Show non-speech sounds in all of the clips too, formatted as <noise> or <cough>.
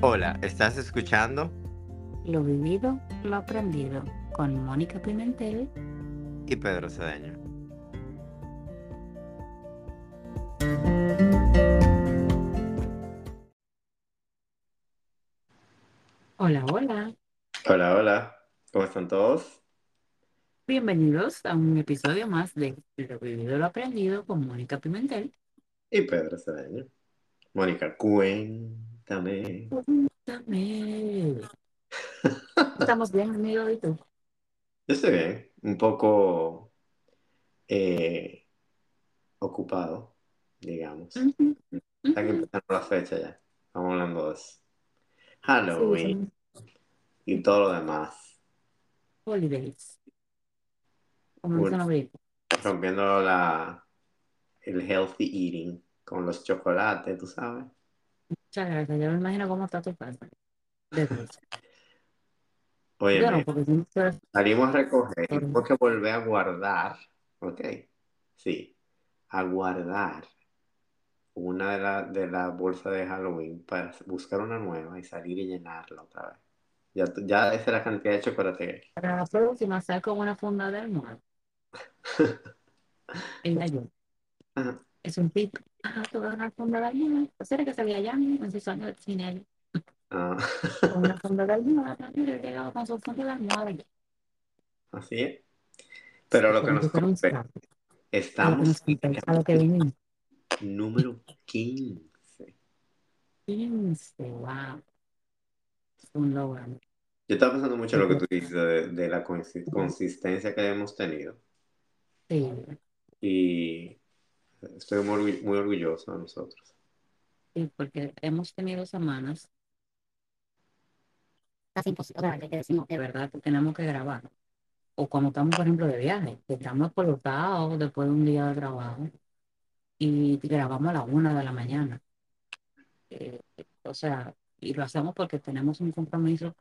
Hola, ¿estás escuchando? Lo vivido, lo aprendido, con Mónica Pimentel y Pedro Cedeño. Hola, hola. Hola, hola. ¿Cómo están todos? Bienvenidos a un episodio más de Lo vivido, lo aprendido con Mónica Pimentel y Pedro Cedeño. Mónica, cuéntame. Cuéntame. ¿Estamos bien, amigo? ¿Y tú? Yo estoy bien, un poco eh, ocupado, digamos. Están empezando la fecha ya. Estamos hablando de eso. Halloween y todo lo demás. Holidays. Rompiendo la, el healthy eating con los chocolates, tú sabes. Muchas. Yo me imagino cómo está tu casa. Oye, salimos a recoger tengo que volver a guardar, ¿ok? Sí, a guardar una de las de la bolsas de Halloween para buscar una nueva y salir y llenarla otra vez. Ya, ya esa es la cantidad de chocolate que hay. Para la próxima, saco una funda de almohada. <laughs> en la yo. Es un tip. Ah, tú vas a una funda de. ¿Será que salía allá en su sueño de cine? Ah. Con una <laughs> funda de almohada. Mira, llegaba con su funda de almohada. Así es. Pero lo que nos compete, estamos a lo que venimos. Número 15. 15, wow. Es un logro. Yo estaba pensando mucho en lo que tú dices de, la consistencia que hemos tenido. Sí. Y estoy muy, muy orgulloso de nosotros. Sí, porque hemos tenido semanas casi imposible, que decimos que verdad tenemos que grabar. O cuando estamos, por ejemplo, de viaje, que estamos colocados después de un día de trabajo y grabamos a la una de la mañana. Eh, o sea, y lo hacemos porque tenemos un compromiso,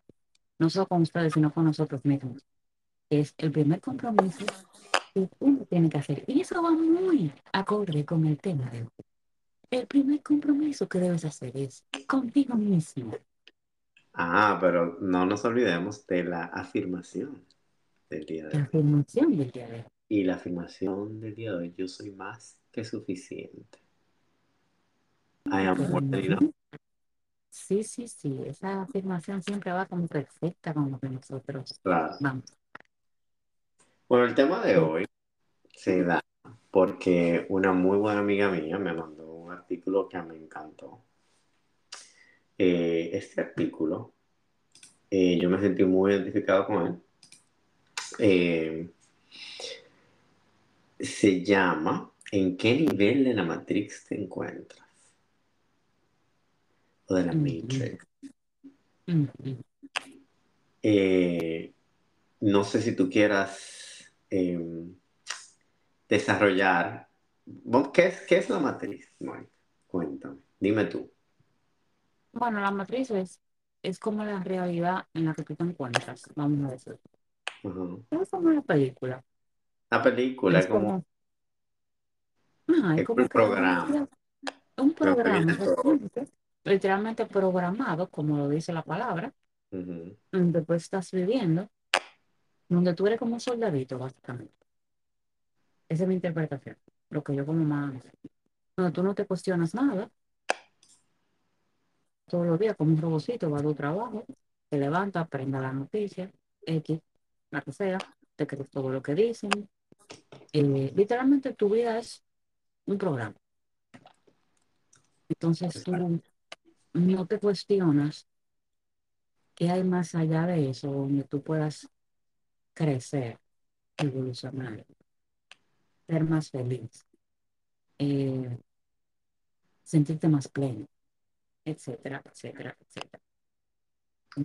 no solo con ustedes, sino con nosotros mismos. Es el primer compromiso que uno tiene que hacer. Y eso va muy acorde con el tema de hoy. El primer compromiso que debes hacer es contigo mismo. Ah, pero no nos olvidemos de la afirmación del día de hoy. La afirmación del día de hoy. Y la afirmación del día de hoy, yo soy más que suficiente. I am more Sí, sí, sí, esa afirmación siempre va como perfecta con lo que nosotros vamos. Bueno, el tema de hoy se da porque una muy buena amiga mía me mandó un artículo que me encantó. Eh, este artículo, eh, yo me sentí muy identificado con él. Eh, se llama ¿En qué nivel de la Matrix te encuentras? O de la Matrix. no sé si tú quieras em, desarrollar. ¿Qué es, ¿Qué es la matriz, Mike? Cuéntame, dime tú. Bueno, la matriz es, es como la realidad en la que tú te encuentras, vamos a decir. Es como una película. La película es como... es como un programa. Un programa, literalmente programado, como lo dice la palabra, donde tú estás viviendo, donde tú eres como un soldadito, básicamente. Esa es mi interpretación, lo que yo como más... Donde tú no te cuestionas nada, todos los días como un robocito, va a tu trabajo, te levanta, prenda la noticia, X, la que sea, te crees todo lo que dicen. Eh, literalmente tu vida es un programa. Entonces tú no te cuestionas qué hay más allá de eso, donde tú puedas crecer, evolucionar, ser más feliz, eh, sentirte más pleno etcétera, etcétera, etcétera.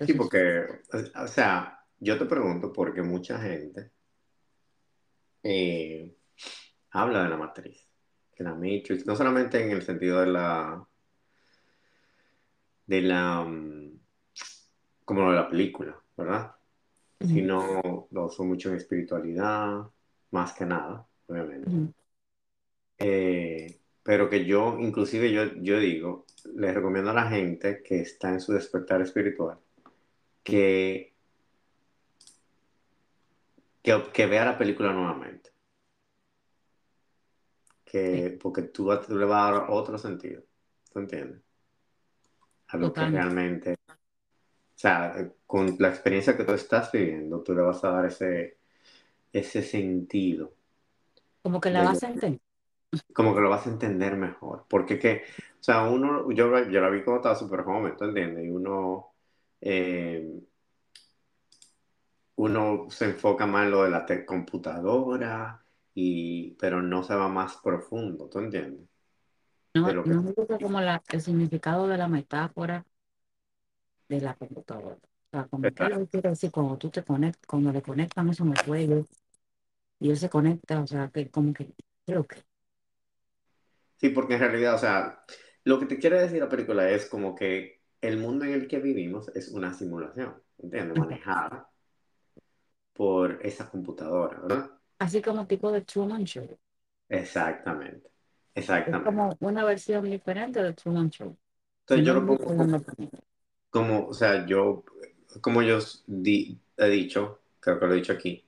sí, porque, o sea, yo te pregunto porque mucha gente eh, habla de la matriz, de la Matrix, no solamente en el sentido de la, de la, mm, como de la película, ¿verdad? Sino lo uso mucho en espiritualidad, más que nada, obviamente. Eh, pero que yo, inclusive yo, yo digo, le recomiendo a la gente que está en su despertar espiritual que, que, que vea la película nuevamente. Que, porque tú, le vas a dar otro sentido, ¿tú entiendes? A lo que realmente, sea, con la experiencia que tú estás viviendo, tú le vas a dar ese, ese sentido Como que la de vas a entender. como que lo vas a entender mejor. Porque que, o sea, uno, yo, yo la vi cuando estaba súper joven, ¿tú entiendes? Y uno, eh, uno se enfoca más en lo de la computadora, y, pero no se va más profundo, ¿tú entiendes? De No, lo que... no me gusta como la, el significado de la metáfora de la computadora. O sea, como que yo quiero decir, cuando tú te conectas, cuando le conectan eso en el cuello y él se conecta, o sea, que como que creo que. Sí, porque en realidad, o sea, lo que te quiere decir la película es como que el mundo en el que vivimos es una simulación, ¿entiendes? Manejada por esa computadora, ¿verdad? Así como tipo de Truman Show. Exactamente, Es exactamente. como una versión diferente de Truman Show. Entonces yo lo pongo segundo como, o sea, yo, como yo di- he dicho, creo que lo he dicho aquí,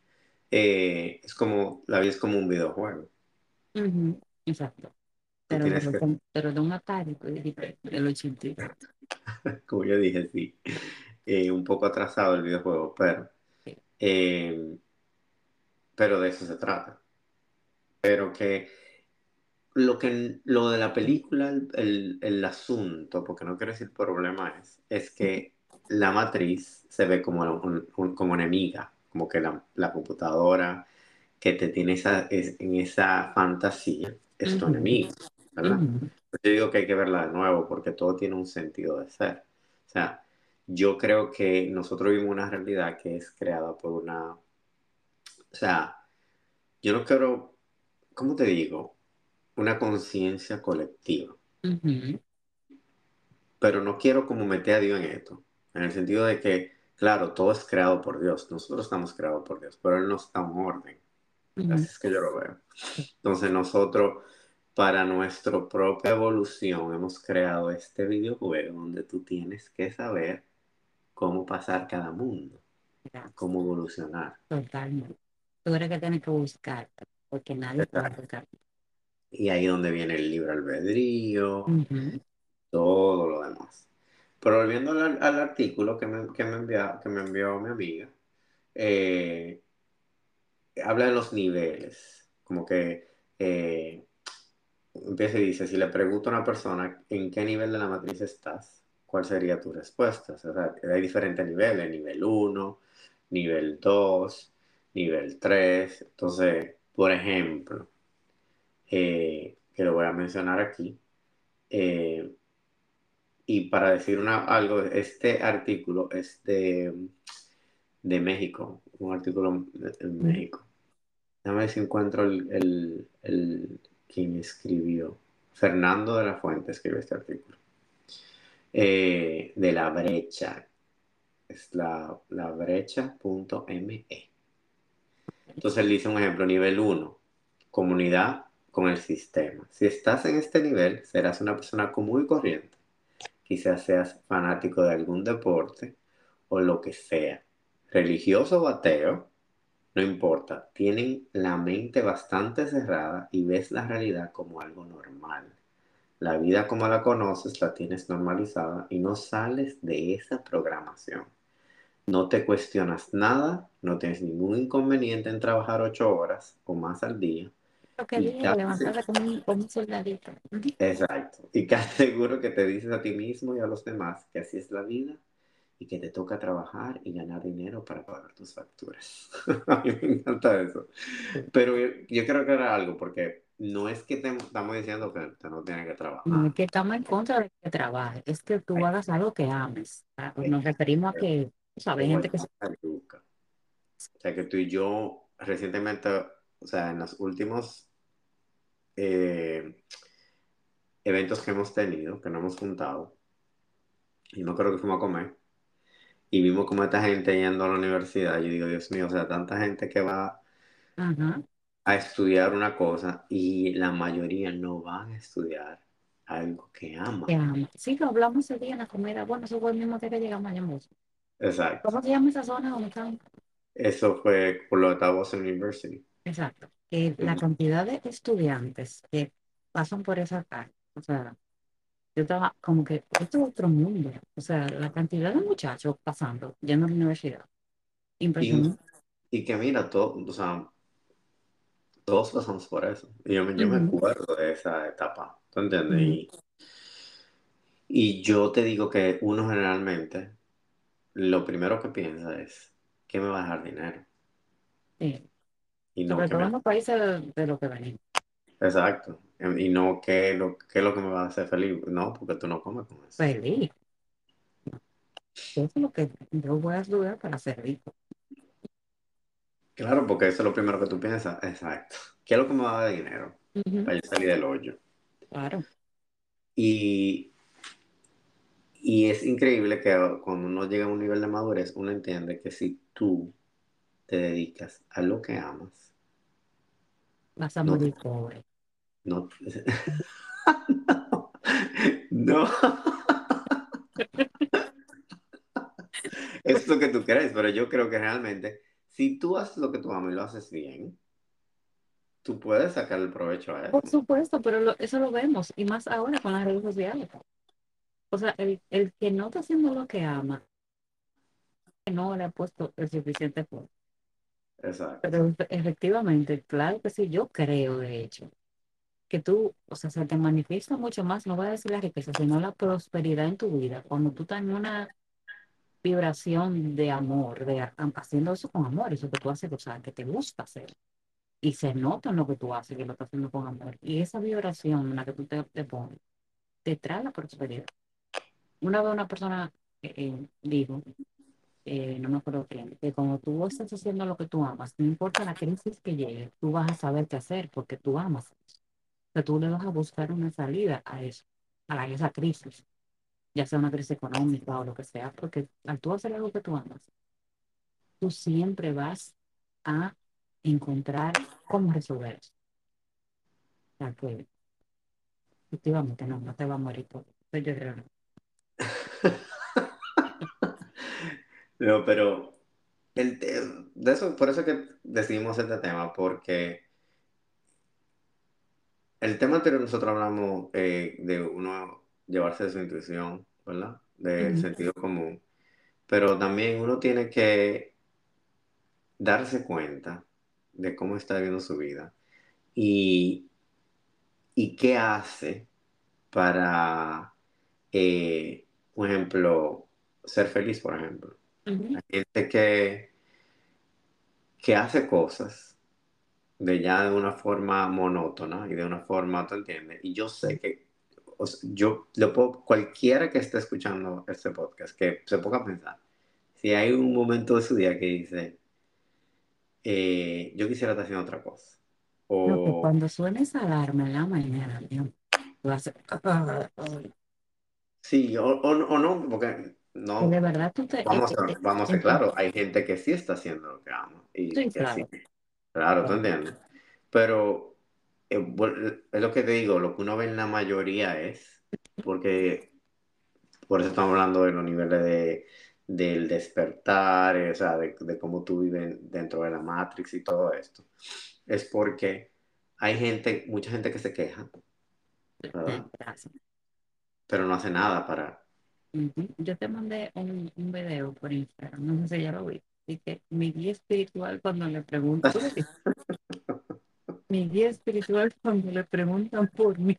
eh, es como, la vida es como un videojuego. Ujú, Exacto. Tú Pero los- que, pero de un Atari, pues, de- del 80. <laughs> como yo dije, sí, eh, un poco atrasado el videojuego, pero, eh, pero de eso se trata. Pero que lo que, lo de la película, el, el- asunto, porque no quiero decir problema es, es que la matriz se ve como, un- un- como enemiga, como que la, la computadora que te tiene esa, es- en esa fantasía es tu Ujú, enemigo, Yo digo que hay que verla de nuevo porque todo tiene un sentido de ser. O sea, yo creo que nosotros vivimos una realidad que es creada por una, o sea, yo no quiero, ¿cómo te digo? Una conciencia colectiva, pero no quiero como meter a Dios en esto, en el sentido de que, claro, todo es creado por Dios, nosotros estamos creados por Dios, pero Él nos da un orden, así es que yo lo veo. Entonces nosotros, para nuestra propia evolución, hemos creado este videojuego donde tú tienes que saber cómo pasar cada mundo, Gracias. cómo evolucionar. Totalmente. Tú eres que tienes que buscar, porque nadie Exacto. buscar. Y ahí es donde viene el libre albedrío, todo lo demás. Pero volviendo al, al artículo que me, que me envia- que me envió mi amiga, eh, habla de los niveles, como que eh, empieza y dice, si le pregunto a una persona en qué nivel de la matriz estás, ¿cuál sería tu respuesta? O sea, hay diferentes niveles, nivel uno nivel 2 nivel tres Entonces, por ejemplo, eh, que lo voy a mencionar aquí, eh, y para decir una, algo, este artículo es de, de México, un artículo en. México. Déjame ver si encuentro el, el, el- quien escribió. Fernando de la Fuente escribió este artículo. Eh, de la brecha. Es la, la brecha.me. Entonces él dice un ejemplo, nivel uno comunidad con el sistema. Si estás en este nivel, serás una persona común y corriente. Quizás seas fanático de algún deporte o lo que sea. Religioso o ateo, no importa. Tienen la mente bastante cerrada y ves la realidad como algo normal. La vida como la conoces la tienes normalizada y no sales de esa programación. No te cuestionas nada, no tienes ningún inconveniente en trabajar ocho horas o más al día Lo que levantada como un, como un soldadito. Exacto, y casi <laughs> seguro que te dices a ti mismo y a los demás que así es la vida y que te toca trabajar y ganar dinero para pagar tus facturas. <laughs> a mí me encanta eso. Pero yo, yo creo que era algo porque no es que te estamos diciendo que te no tienes que No trabajar. es que estamos en contra de que trabajes, es que tú Hay hagas algo que ames. ¿verdad? Pues nos referimos a que, te ¿sabes? Gente que... se-. O sea, que tú y yo recientemente, o sea, en los últimos eh, eventos que hemos tenido, que nos hemos juntado, y no creo que fuimos a comer, y vimos como esta gente yendo a la universidad, yo digo, Dios mío, o sea, tanta gente que va Ajá. a estudiar una cosa y la mayoría no van a estudiar algo que aman. Que ama. Sí, que hablamos ese día en la comida. Bueno, eso fue el mismo día que llegamos a Yambos. Exacto. ¿Cómo se llama esa zona donde están? Eso fue por lo de Boston University. Exacto. Que la cantidad de estudiantes que pasan por esa calle, o sea, yo estaba como que esto es otro mundo. O sea, la cantidad de muchachos pasando, yendo a la universidad. Impresionante. y que mira, todo, o sea, todos pasamos por eso. Y yo, me- yo me Ujú, acuerdo de esa etapa, ¿tú entiendes? Y, y yo te digo que uno generalmente lo primero que piensa es, ¿qué me va a dejar dinero? sí. Y no Sobre todo me... en los países de, de lo que venimos. Exacto. Y no qué, lo, qué es lo que me va a hacer feliz. No, porque tú no comes con eso. Feliz. Eso es lo que yo voy a estudiar para ser rico. Claro, porque eso es lo primero que tú piensas. Exacto. ¿Qué es lo que me va a dar dinero? Para yo salir del hoyo. Claro. Y, y es increíble que cuando uno llega a un nivel de madurez, uno entiende que si tú te dedicas a lo que amas, Vas a no, morir pobre. no, <laughs> no, <laughs> es lo que tú crees, pero yo creo que realmente, si tú haces lo que tú amas y lo haces bien, tú puedes sacar el provecho a Por eso. supuesto, pero lo- eso lo vemos. Y más ahora con las redes sociales. O sea, el, el que no está haciendo lo que ama, que no le ha puesto el suficiente esfuerzo. Exacto. Pero efe- efectivamente, claro que sí, yo creo, de hecho, que tú, o sea, se te manifiesta mucho más, no voy a decir la riqueza, sino la prosperidad en tu vida, cuando tú estás en una vibración de amor, de haciendo eso con amor, eso que tú haces, o sea, que te gusta hacer. Y se nota en lo que tú haces, que lo estás haciendo con amor. Y esa vibración en la que tú te, te pones, te trae la prosperidad. Una vez una persona eh, eh, dijo, eh, no me acuerdo quién, que cuando tú estás haciendo lo que tú amas, no importa la crisis que llegue, tú vas a saber qué hacer porque tú amas. O sea, tú le vas a buscar una salida a eso, a esa crisis, ya sea una crisis económica o lo que sea, porque al tú hacer algo que tú amas, tú siempre vas a encontrar cómo resolver eso. O sea, que efectivamente no, no te va a morir por eso. Yo creo <laughs> no. Pero el de eso, por eso que decidimos este tema, porque el tema anterior nosotros hablamos eh, de uno llevarse de su intuición, ¿verdad? Del Ujú, sentido común. Pero también uno tiene que darse cuenta de cómo está viviendo su vida y, y qué hace para, eh, por ejemplo, ser feliz, por ejemplo. Hay gente que, que hace cosas de ya de una forma monótona y de una forma, ¿tú entiendes? Y yo sé que, o sea, yo lo puedo, cualquiera que esté escuchando este podcast, que se ponga a pensar, si hay un momento de su día que dice, eh, yo quisiera estar haciendo otra cosa, No, que o cuando suene esa alarma en la mañana, Dios, tú haces, sí, o, o no, o no, porque que no, de verdad tú te... vamos eh, a, eh, vamos a ser claros, hay gente que sí está haciendo lo que ama y Sí, que sí, claro, claro, ¿tú claro. entiendes? Pero eh, es lo que te digo, lo que uno ve en la mayoría es, porque por eso estamos hablando de los niveles de, del despertar, o sea, de, de cómo tú vives dentro de la Matrix y todo esto, es porque hay gente, mucha gente que se queja, ¿verdad? Pero no hace nada para... Yo te mandé un, un video por Instagram, no sé si ya lo vi. Y que mi guía espiritual cuando le preguntan, ¿tú lo <laughs> viste? Mi guía espiritual cuando le preguntan por mí.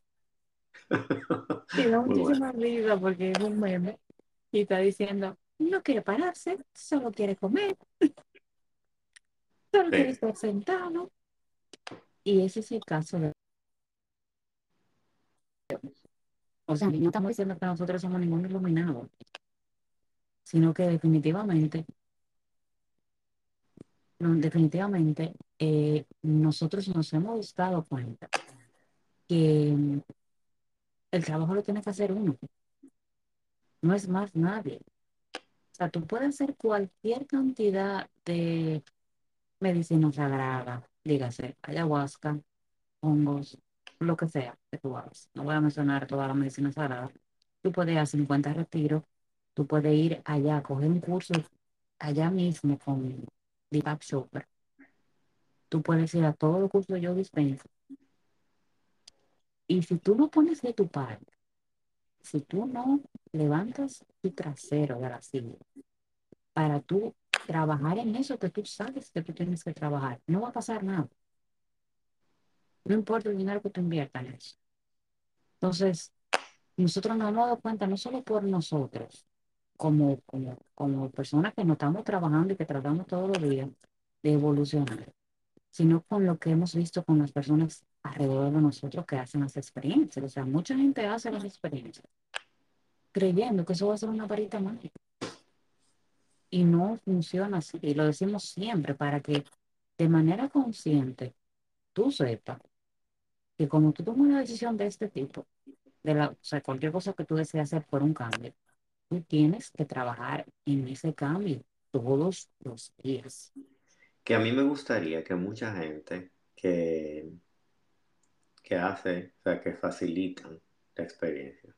<laughs> Y da Muy bueno. muchísima risa porque es un meme. Y está diciendo, no quiere pararse, solo quiere comer, solo quiere estar sentado. Y ese es el caso de... O sea, no estamos diciendo que nosotros somos ningún iluminado, sino que definitivamente, definitivamente eh, nosotros nos hemos dado cuenta que el trabajo lo tiene que hacer uno, no es más nadie. O sea, tú puedes hacer cualquier cantidad de medicina sagrada, dígase ayahuasca, hongos, lo que sea que tú hagas. No voy a mencionar toda la medicina sagrada. Tú puedes hacer 50 retiros, tú puedes ir allá, coger un curso allá mismo con Deepak Chopra. Tú puedes ir a todo el curso yo dispenso. Y si tú no pones de tu parte, si tú no levantas tu trasero de la silla para tú trabajar en eso que tú sabes que tú tienes que trabajar, no va a pasar nada. No importa el dinero que tú inviertas en eso. Entonces, nosotros nos hemos dado cuenta, no solo por nosotros, como, como, como personas que no estamos trabajando y que tratamos todos los días de evolucionar, sino con lo que hemos visto con las personas alrededor de nosotros que hacen las experiencias. O sea, mucha gente hace las experiencias creyendo que eso va a ser una varita mágica. Y no funciona así. Y lo decimos siempre para que de manera consciente tú sepas que como tú tomas una decisión de este tipo, de la, o sea, cualquier cosa que tú desees hacer por un cambio, tú tienes que trabajar en ese cambio todos los días. Que a mí me gustaría que mucha gente que, que hace, o sea, que facilitan la experiencia,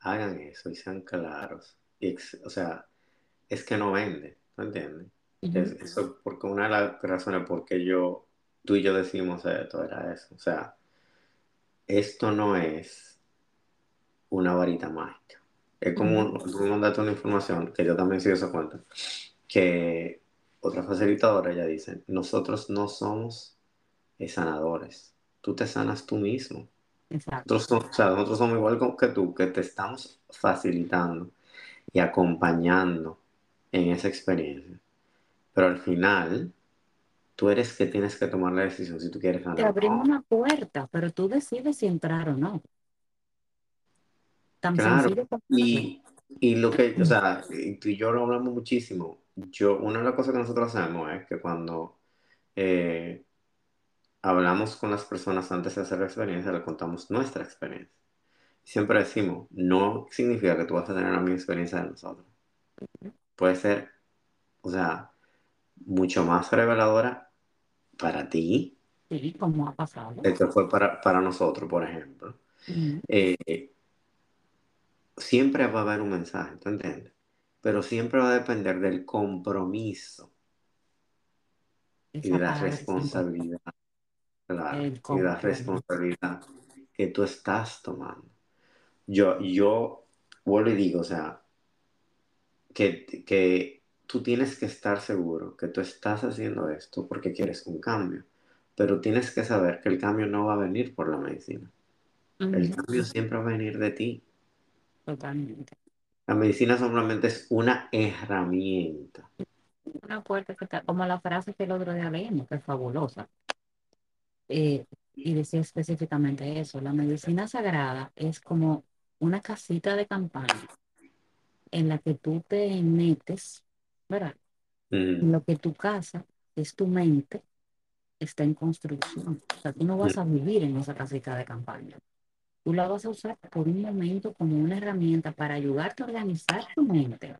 hagan eso y sean claros. Y, o sea, es que no vende, ¿no entiendes? eso, porque una de las razones por qué yo tú y yo decimos esto, era eso. O sea, esto no es una varita mágica. Es como tú me mandaste una información, que yo también sigo esa cuenta, que otra facilitadora ya dice, nosotros no somos sanadores, tú te sanas tú mismo. Exacto. Nosotros, o sea, nosotros somos igual que tú, que te estamos facilitando y acompañando en esa experiencia. Pero al final, tú eres que tienes que tomar la decisión si tú quieres ganar. Te abrimos una puerta, pero tú decides si entrar o no. Tan sencillo como y, y lo que, o sea, tú y yo lo hablamos muchísimo. Yo, una de las cosas que nosotros hacemos es que cuando eh, hablamos con las personas antes de hacer la experiencia, le contamos nuestra experiencia. Siempre decimos, no significa que tú vas a tener la misma experiencia de nosotros. Puede ser, o sea, mucho más reveladora para ti. Sí, como ha pasado. Esto fue para, para nosotros, por ejemplo. Eh, siempre va a haber un mensaje, ¿tú entiendes? Pero siempre va a depender del compromiso y de la responsabilidad. Claro, y de la responsabilidad que tú estás tomando. Yo, yo vuelvo y digo, o sea, que, que tú tienes que estar seguro que tú estás haciendo esto porque quieres un cambio, pero tienes que saber que el cambio no va a venir por la medicina. El cambio siempre va a venir de ti. Totalmente. La medicina solamente es una herramienta. Una puerta que está, como la frase que el otro día leímos, que es fabulosa. Eh, y decía específicamente eso, la medicina sagrada es como una casita de campaña en la que tú te metes ¿verdad? Lo que tu casa es tu mente, está en construcción. O sea, tú no vas a vivir en esa casita de campaña. Tú la vas a usar por un momento como una herramienta para ayudarte a organizar tu mente.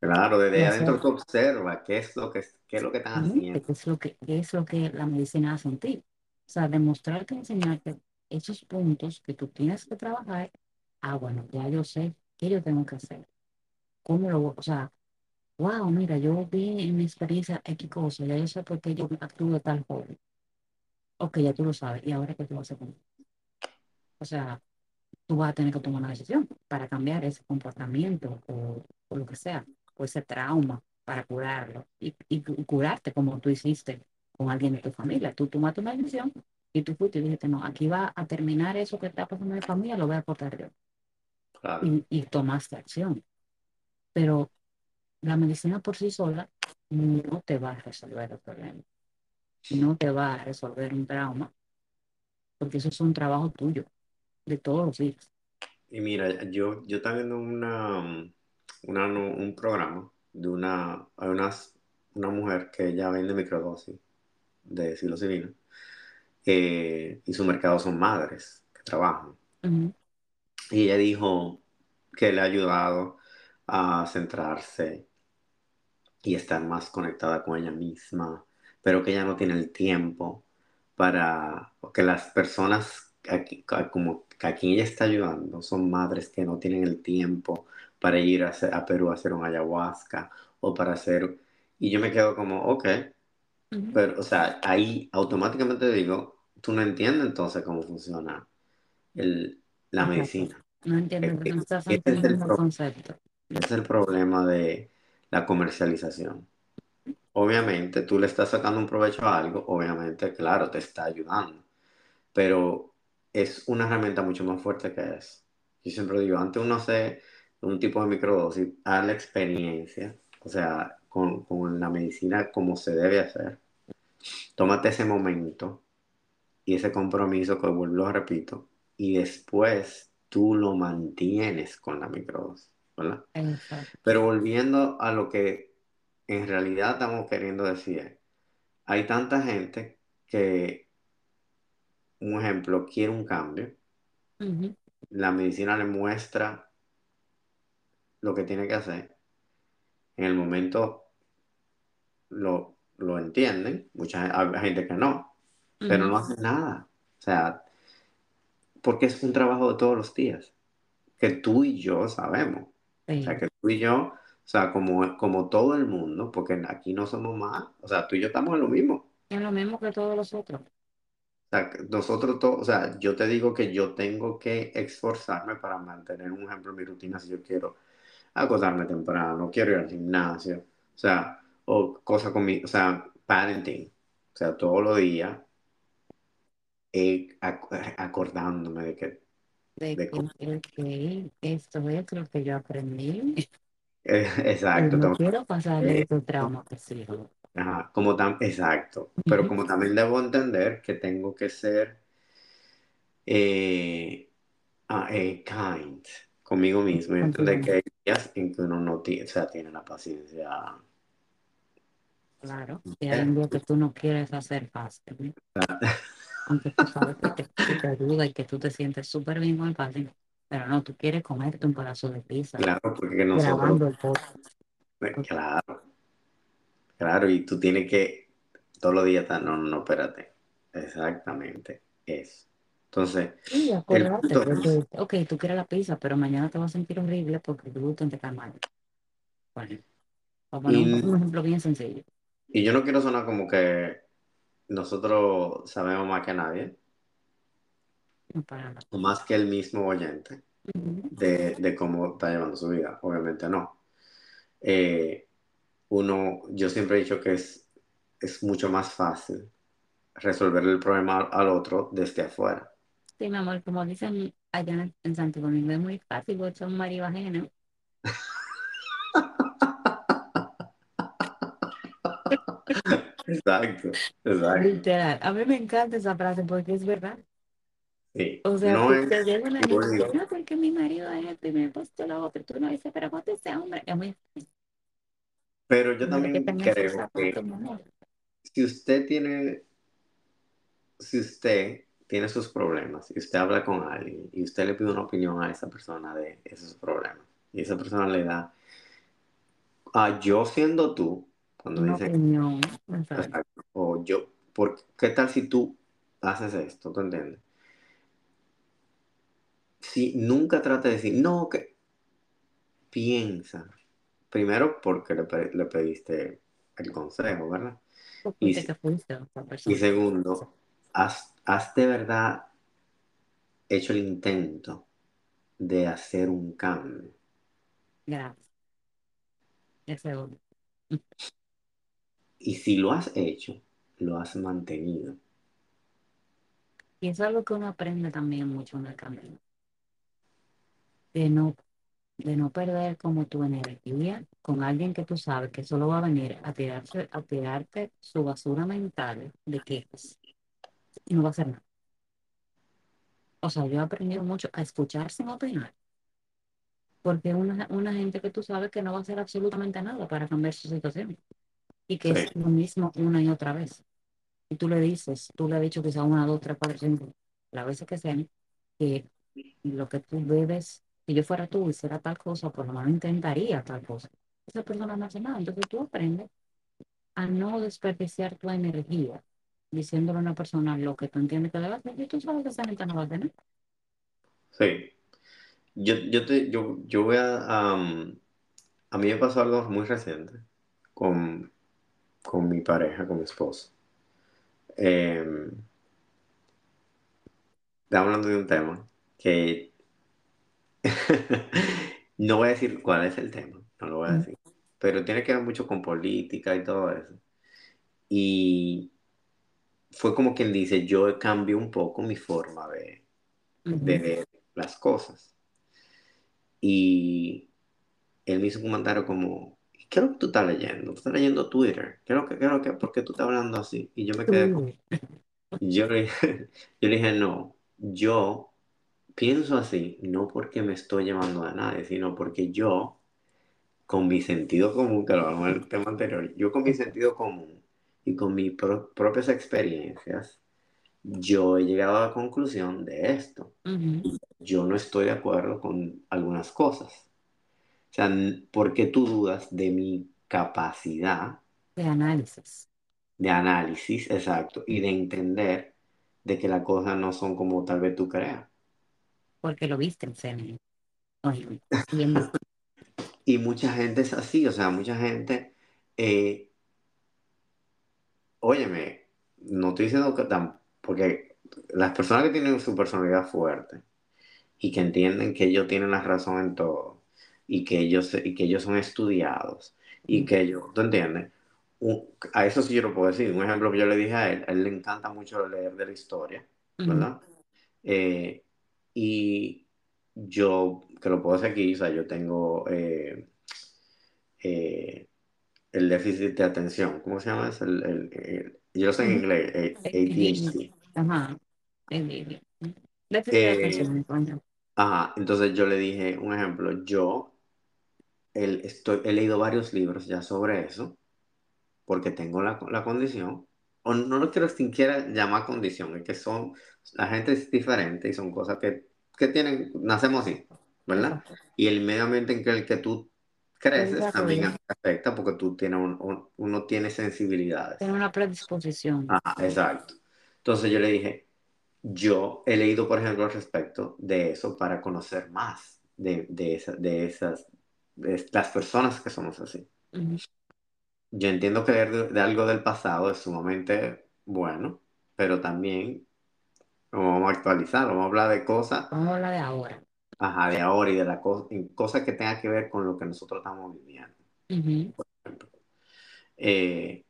Claro, desde adentro tú observas qué es lo que, qué es lo que están haciendo. Qué es lo que, es lo que la medicina hace en ti. O sea, demostrarte, enseñarte esos puntos que tú tienes que trabajar. Ah, bueno, ya yo sé qué yo tengo que hacer. ¿Cómo lo, o sea, wow, mira, yo vi en mi experiencia X cosa, ya yo sé por qué yo actúo de tal forma. Ok, ya tú lo sabes, ¿y ahora qué tú vas a hacer O sea, tú vas a tener que tomar una decisión para cambiar ese comportamiento o, lo que sea, o ese trauma para curarlo y, y, curarte como tú hiciste con alguien de tu familia. Tú tomaste una decisión y tú fuiste y dijiste, no, aquí va a terminar eso que está pasando en mi familia, lo voy a aportar yo. Y, y tomaste acción. Pero la medicina por sí sola no te va a resolver el problema. No te va a resolver un trauma, porque eso es un trabajo tuyo, de todos los días. Y mira, yo, yo estaba viendo una, un programa de una, una, una mujer que ella vende microdosis de psilocibina eh, y su mercado son madres que trabajan. Y ella dijo que le ha ayudado a centrarse y estar más conectada con ella misma, pero que ella no tiene el tiempo para, que las personas a, qui- a- como que a quien ella está ayudando son madres que no tienen el tiempo para ir a, hacer- a Perú a hacer un ayahuasca o para hacer, y yo me quedo como, ok, Ujú. pero, o sea, ahí automáticamente digo, tú no entiendes entonces cómo funciona el, la Exacto. medicina. No entiendo, porque no estás el, entendiendo el pro- concepto. es el problema de la comercialización. Obviamente, tú le estás sacando un provecho a algo, obviamente, claro, te está ayudando, pero es una herramienta mucho más fuerte que eso. Yo siempre digo, antes uno hace un tipo de microdosis, a la experiencia, o sea, con, con la medicina como se debe hacer, tómate ese momento y ese compromiso, que vuelvo, lo repito, y después tú lo mantienes con la microdosis, ¿verdad? Exacto. Pero volviendo a lo que en realidad estamos queriendo decir, hay tanta gente que, un ejemplo, quiere un cambio, la medicina le muestra lo que tiene que hacer, en el momento lo, lo entienden, mucha hay gente que no, pero no hacen nada, o sea, porque es un trabajo de todos los días, que tú y yo sabemos, o sea, que tú y yo, o sea, como, como todo el mundo, porque aquí no somos más, o sea, tú y yo estamos en lo mismo. es lo mismo que todos los otros. O sea, nosotros todos, o sea, yo te digo que yo tengo que esforzarme para mantener, un ejemplo, mi rutina si yo quiero acostarme temprano, quiero ir al gimnasio, o sea, o cosas con mi, o sea, parenting, o sea, todos los días eh, ac- acordándome de que, De de que, que esto es lo que yo aprendí. eh, <laughs> exacto, no quiero pasarle eh, ese trauma que sí. ajá, como tan, exacto, pero como también debo entender que tengo que ser eh, ah, eh, kind conmigo mismo entender que hay días en que uno no tiene, o sea, tiene la paciencia. claro. Y hay día que tú no quieres hacer fácil, ¿no? <laughs> Aunque tú sabes que te, que te ayuda y que tú te sientes súper bien con el fácil, pero no, tú quieres comerte un pedazo de pizza Claro, porque nosotros, grabando el podcast. eh, claro, claro, y tú tienes que todos los días estar, no, no, no, espérate, exactamente eso. Entonces, el punto de es, que, ok, tú quieres la pizza, pero mañana te vas a sentir horrible porque tu gluten te cae mal. Bueno, vamos a poner y, un ejemplo bien sencillo. y yo no quiero sonar como que nosotros sabemos más que nadie, No para nada. o más que el mismo oyente, de, de cómo está llevando su vida, obviamente no. Eh, uno, yo siempre he dicho que es, es mucho más fácil resolver el problema al, otro desde afuera. Sí, mi amor, como dicen allá en, en Santo Domingo, es muy fácil, vos echar <laughs> Exacto, exacto. Literal. A mí me encanta esa frase porque es verdad. Sí, O sea, no te, es te llega una digo, no, porque mi marido es esto y mi esposo es lo otro. Tú no dices, pero ¿cómo ese hombre? Es muy pero yo también creo que si usted tiene, si usted tiene sus problemas y usted habla con alguien y usted le pide una opinión a esa persona de esos problemas y esa persona le da, a yo siendo tú, cuando Una dicen, opinión. Exacto. o yo, ¿por qué tal si tú haces esto? ¿Tú entiendes? Si nunca trata de decir, no, que piensa. Primero porque le, pe- le pediste el consejo, ¿verdad? Y, y segundo, has, has de verdad hecho el intento de hacer un cambio. Gracias. Ese otro. Y si lo has hecho, lo has mantenido. Y es algo que uno aprende también mucho en el camino. De no, de no perder como tu energía con alguien que tú sabes que solo va a venir a tirarse, a tirarte su basura mental de quejas y no va a hacer nada. O sea, yo he aprendido mucho a escuchar sin opinar. Porque una, una gente que tú sabes que no va a hacer absolutamente nada para cambiar su situación. Y que Sí, es lo mismo una y otra vez. Y tú le dices, tú le has dicho quizá una, dos, tres, cuatro, cinco, las veces que sean, que lo que tú bebes, si yo fuera tú, hiciera tal cosa, por lo menos intentaría tal cosa. Esa persona no hace nada, entonces tú aprendes a no desperdiciar tu energía diciéndole a una persona lo que tú entiendes que debe hacer y tú sabes que esa gente no va a tener. Sí. Yo, yo, te, yo, yo voy a... a mí me pasó algo muy reciente con, con mi pareja, con mi esposo. Eh, estamos hablando de un tema que <laughs> no voy a decir cuál es el tema, no lo voy a decir, pero tiene que ver mucho con política y todo eso. Y fue como quien dice, yo cambié un poco mi forma de, de ver las cosas. Y él me hizo un comentario como, ¿qué es lo que tú estás leyendo? ¿Tú estás leyendo Twitter? ¿Qué es lo que, qué es lo que, por qué tú estás hablando así? Y yo me quedé tú, yo le, <laughs> yo le dije, no, yo pienso así, no porque me estoy llevando a nadie, sino porque yo, con mi sentido común, que lo hablamos en el tema anterior, yo con mi sentido común y con mis pro- propias experiencias, yo he llegado a la conclusión de esto. ujú, Yo no estoy de acuerdo con algunas cosas. O sea, ¿por qué tú dudas de mi capacidad de análisis, de análisis, exacto, y de entender de que las cosas no son como tal vez tú creas? porque lo viste en. Oye, y en- <laughs> Y mucha gente es así, o sea, mucha gente, eh, óyeme, no estoy diciendo que tan, porque las personas que tienen su personalidad fuerte y que entienden que ellos tienen la razón en todo y que ellos, y que ellos son estudiados y que ellos, ¿tú entiendes? Un- a eso sí yo lo puedo decir. Un ejemplo que yo le dije a él, a él le encanta mucho leer de la historia, ¿verdad? Eh, y yo, que lo puedo hacer aquí, o sea, yo tengo eh, eh, el déficit de atención. ¿Cómo se llama eso? El, el- el- yo lo sé en inglés, eh, ADHD. Ajá, eh, déficit de atención, ajá, entonces yo le dije, un ejemplo, yo el- estoy, he leído varios libros ya sobre eso, porque tengo la, la condición, o no lo quiero siquiera llamar condición, es que son, la gente es diferente y son cosas que, que tienen, nacemos así, ¿verdad? Y el medio ambiente en el que tú creces también afecta porque tú tienes un- un- uno tiene sensibilidades. tiene una predisposición. Ajá, exacto. Entonces yo le dije, yo he leído, por ejemplo, al respecto de eso para conocer más de, de, esa- de esas, las personas que somos así. Yo entiendo que leer de, de algo del pasado es sumamente bueno, pero también vamos a actualizar, vamos a hablar de cosas, Vamos a hablar de ahora. ajá, de ahora y de la co- en cosas que tengan que ver con lo que nosotros estamos viviendo. Ujú, Eh,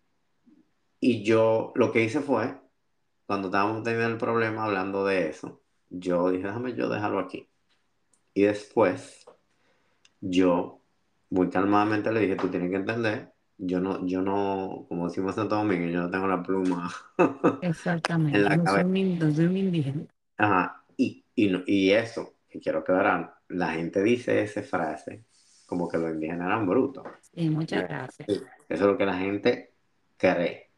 y yo lo que hice fue, cuando estábamos teniendo el problema hablando de eso, yo dije, déjame yo dejarlo aquí. Y después yo, muy calmadamente le dije, tú tienes que entender, yo no, yo no, como decimos en Santo Domingo, yo no tengo la pluma <laughs> en Exactamente. la No soy cabeza. in- no soy indígena. Ajá, y, y, no- y eso, que quiero aclarar, la gente dice esa frase como que los indígenas eran brutos. Sí, muchas gracias. Eso es lo que la gente cree,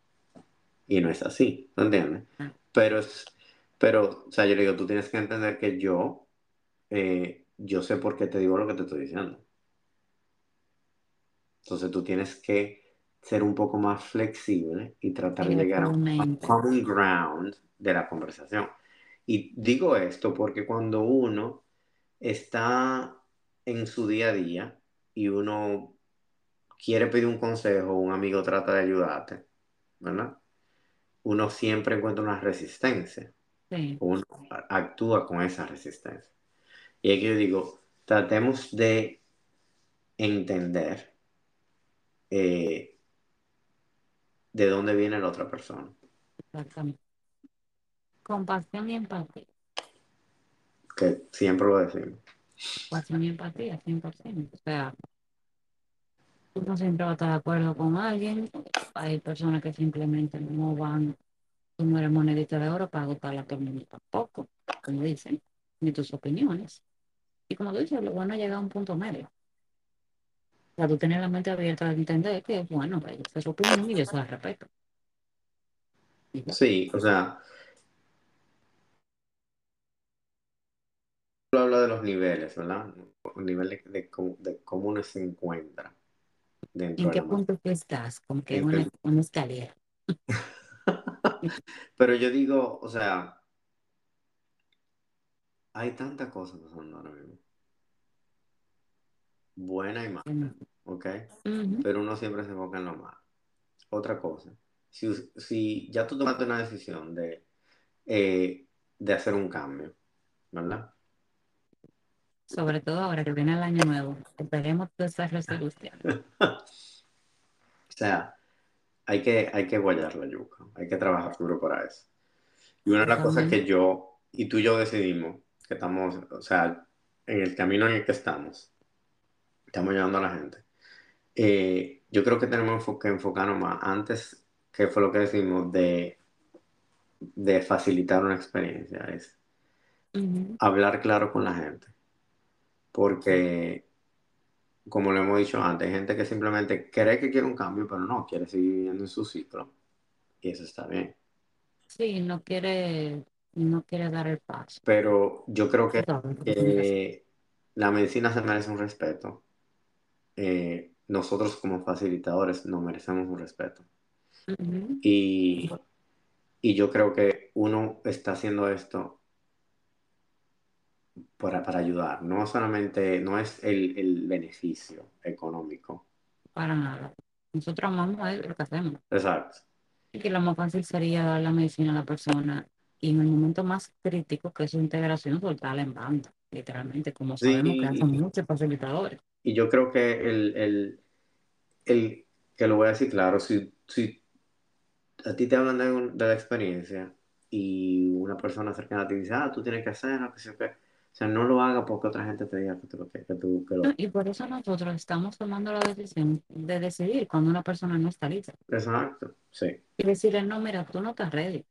y no es así, ¿no entiendes? Ah, Pero, es, pero, o sea, yo le digo, tú tienes que entender que yo, eh, yo sé por qué te digo lo que te estoy diciendo. Entonces tú tienes que ser un poco más flexible y tratar de llegar a un common ground de la conversación. Y digo esto porque cuando uno está en su día a día y uno quiere pedir un consejo, un amigo trata de ayudarte, ¿verdad? Uno siempre encuentra una resistencia, Sí, uno actúa con esa resistencia. Y es que yo digo, tratemos de entender eh, de dónde viene la otra persona. exactamente. Compasión y empatía. Que siempre lo decimos. Compasión y empatía, 100%. O sea, uno siempre va a estar de acuerdo con alguien. Hay personas que simplemente no van, tú no eres monedita de oro para gustarle a todo el mundo tampoco, como dicen, ni tus opiniones. Y como tú dices, lo bueno es llegar a un punto medio. O sea, tú tienes la mente abierta de entender que, bueno, pues, esa es su opinión y yo se la respeto. Sí, o sea, habla de los niveles, ¿verdad? Un nivel de, de cómo, de cómo uno se encuentra. ¿En qué punto tú estás? Con En una, una escalera. <laughs> Pero yo digo, o sea, hay tantas cosas pasando ahora mismo, buena y mala, ¿ok? Pero uno siempre se enfoca en lo malo. Otra cosa, si, ya tú tomaste una decisión de, eh, de hacer un cambio, ¿verdad? Sobre todo ahora que viene el año nuevo. Esperemos todas esas resoluciones. <laughs> O sea, hay que, hay que guayar la yuca, hay que trabajar duro para eso. Y una de las cosas que yo y tú y yo decidimos, que estamos, o sea, en el camino en el que estamos, estamos ayudando a la gente. Eh, yo creo que tenemos que enfocarnos más antes, que fue lo que decimos, de, de facilitar una experiencia, es hablar claro con la gente. Porque, como lo hemos dicho antes, hay gente que simplemente cree que quiere un cambio, pero no, quiere seguir viviendo en su ciclo. Y eso está bien. Sí, no quiere, no quiere dar el paso. Pero yo creo que eh, la medicina se merece un respeto. Eh, nosotros como facilitadores nos merecemos un respeto. Y, y yo creo que uno está haciendo esto para, para ayudar. No solamente, no es el, el beneficio económico. Para nada. Nosotros amamos a él, lo que hacemos. Exacto. Y que lo más fácil sería dar la medicina a la persona y en el momento más crítico, que es su integración, soltarla en banda, literalmente, como sabemos que hacen Sí, muchos facilitadores. y yo creo que el, el, el que lo voy a decir claro, si, si a ti te hablan de, un- de la experiencia y una persona cercana a ti dice, ah, tú tienes que hacerlo, que sé qué. O sea, no lo haga porque otra gente te diga que tú lo que, que tú, que lo... Y por eso nosotros estamos tomando la decisión de decidir cuando una persona no está lista. Exacto, sí, Y decirle, no, mira, tú no estás ready.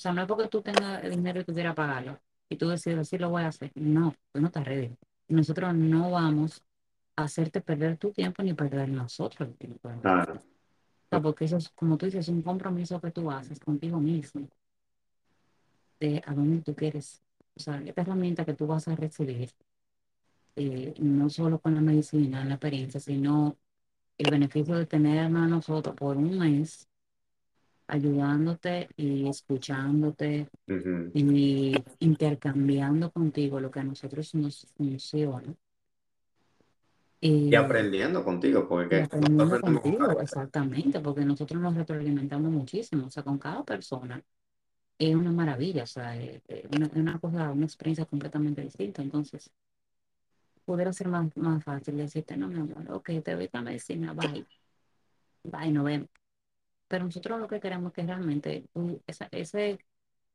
O sea, no es porque tú tengas el dinero y tú quieras pagarlo y tú decides, sí lo voy a hacer. No, tú no estás ready. Nosotros no vamos a hacerte perder tu tiempo ni perder nosotros el tiempo. claro. O sea, porque eso es, como tú dices, un compromiso que tú haces contigo mismo de a dónde tú quieres. O sea, esta herramienta que tú vas a recibir, eh, no solo con la medicina, la experiencia, sino el beneficio de tenernos a nosotros por un mes ayudándote y escuchándote Ujú. y intercambiando contigo lo que a nosotros nos funciona. Y Eh, aprendiendo contigo, y porque nosotros aprendiendo contigo, exactamente, porque nosotros nos retroalimentamos muchísimo, o sea, con cada persona es una maravilla, o sea, es es una, es una cosa, una experiencia completamente distinta. Entonces, pudiera ser más, más fácil decirte, no, mi amor, ok, te doy la medicina, bye, bye, nos vemos. Pero nosotros lo que queremos es que realmente tú, esa, ese,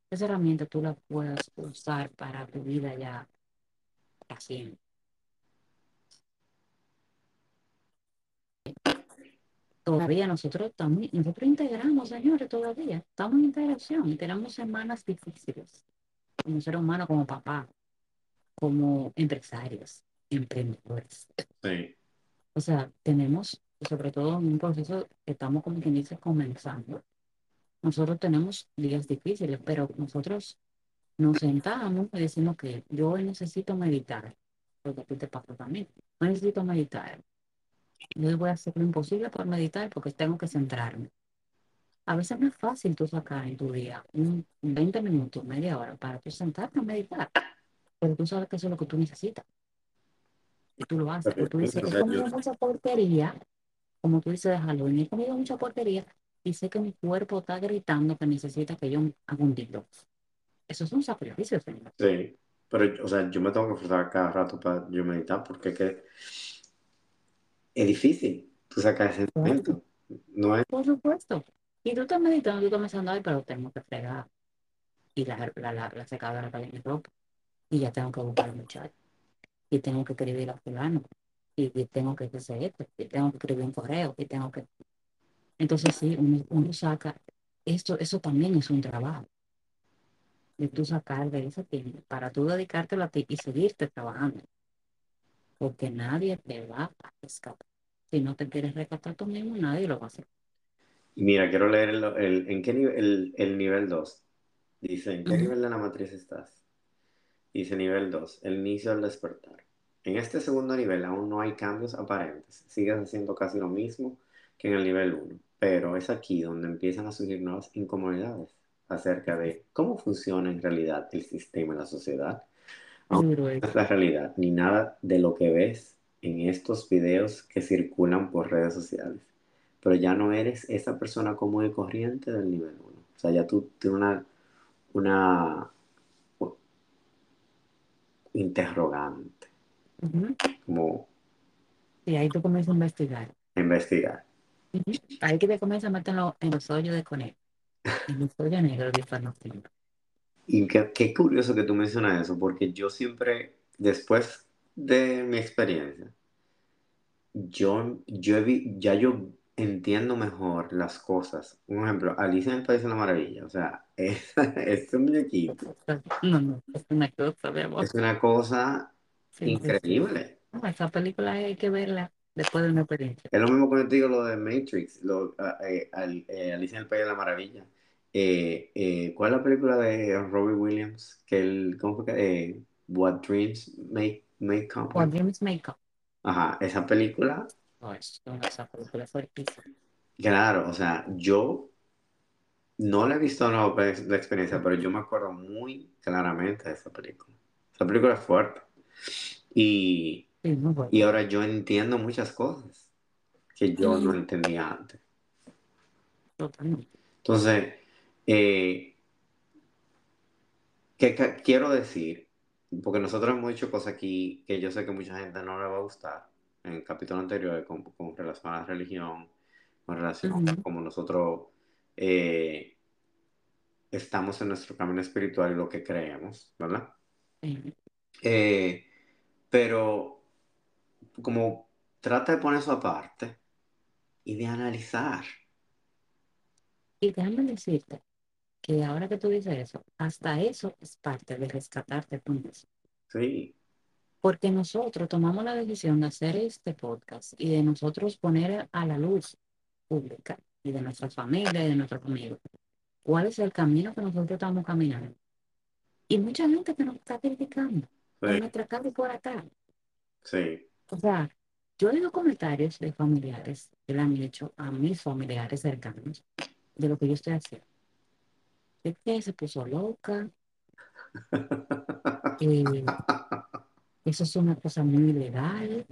esa herramienta tú la puedas usar para tu vida ya para siempre. Todavía nosotros estamos, nosotros integramos, señores, todavía. Estamos en integración y tenemos semanas difíciles como ser humano, como papá, como empresarios, emprendedores. Sí. O sea, tenemos, sobre todo en un proceso que estamos como quien dice comenzando, nosotros tenemos días difíciles, pero nosotros nos sentamos y decimos que yo necesito meditar, porque a ti te pasa también. Hoy necesito meditar. Yo voy a hacer lo imposible por meditar porque tengo que centrarme. A veces no es fácil tú sacar en tu día un 20 minutos, media hora para tú sentarte a meditar, pero tú sabes que eso es lo que tú necesitas y tú lo haces. O tú dices, yo- comido mucha porquería, como tú dices de Halloween, he comido mucha porquería y sé que mi cuerpo está gritando que necesita que yo haga un detox. Eso es un sacrificio, señor. sí. Pero, o sea, yo me tengo que forzar cada rato para yo meditar porque es que es difícil. Tú sacas ese momento. No es... por supuesto. Y tú estás meditando, tú estás pensando, ay, pero tengo que fregar y la, la, la, la secadora para mi ropa. Y ya tengo que buscar al muchacho. Y tengo que escribir a fulano. Y, tengo que hacer esto. Y tengo que escribir un correo. Y tengo que... Entonces sí, uno, uno saca... Esto, eso también es un trabajo. De tú sacar de ese tiempo para tú dedicártelo a ti y seguirte trabajando. Porque nadie te va a rescatar. Si no te quieres rescatar tú mismo, nadie lo va a hacer. Mira, quiero leer el, el- en qué nivel, el, el nivel 2. Dice, ¿en qué Ujú. nivel de la matriz estás? Dice nivel 2, el inicio del despertar. En este segundo nivel aún no hay cambios aparentes, sigues haciendo casi lo mismo que en el nivel 1, pero es aquí donde empiezan a surgir nuevas incomodidades acerca de cómo funciona en realidad el sistema en la sociedad. Duro no es la realidad ni nada de lo que ves en estos videos que circulan por redes sociales, pero ya no eres esa persona común y corriente del nivel 1. O sea, ya tú tienes una, una interrogante, Como Y ahí tú comienzas a investigar. investigar. Ahí que te comienzas a meter en, lo- en los hoyos de conejo. En los hoyos negros de. Y qué, qué curioso que tú mencionas eso, porque yo siempre, después de mi experiencia, yo, yo vi- ya yo entiendo mejor las cosas. Un ejemplo, Alicia en el País de la Maravilla, o sea, <laughs> esa- este muñequito No, no, es una cosa, mi amor. es una cosa Sí, sí, sí. increíble. No, esa película hay que verla después de una experiencia. Es lo mismo que digo lo de Matrix, lo, eh, al- eh, Alicia en el País de la Maravilla. Eh, eh, ¿cuál es la película de Robbie Williams? Que el, ¿cómo fue que? eh, What Dreams Make, make Come. What Dreams Make Up. Ajá, esa película, No, es una- esa película es fuertísima. claro, o sea, yo no la he visto no, pues, la experiencia, pero yo me acuerdo muy claramente de esa película. Esa película es fuerte. Y, Sí, muy bueno. y ahora yo entiendo muchas cosas que yo no entendía antes. Totalmente. Entonces, eh, ¿qué quiero decir? Porque nosotros hemos dicho cosas aquí que yo sé que mucha gente no le va a gustar en el capítulo anterior con, con relación a la religión, con relación a Ujú. cómo nosotros eh, estamos en nuestro camino espiritual y lo que creemos, ¿verdad? Sí. Eh, pero como trata de poner eso aparte y de analizar. Y déjame decirte que ahora que tú dices eso, hasta eso es parte de rescatarte tú mismo. Sí, Porque nosotros tomamos la decisión de hacer este podcast y de nosotros poner a la luz pública y de nuestra familia y de nuestros amigos cuál es el camino que nosotros estamos caminando. Y mucha gente que nos está criticando sí, nuestra cara y por acá. sí. O sea, yo he oído comentarios de familiares que le han hecho a mis familiares cercanos de lo que yo estoy haciendo. Es que se puso loca, <laughs> eh, eso es una cosa muy legal.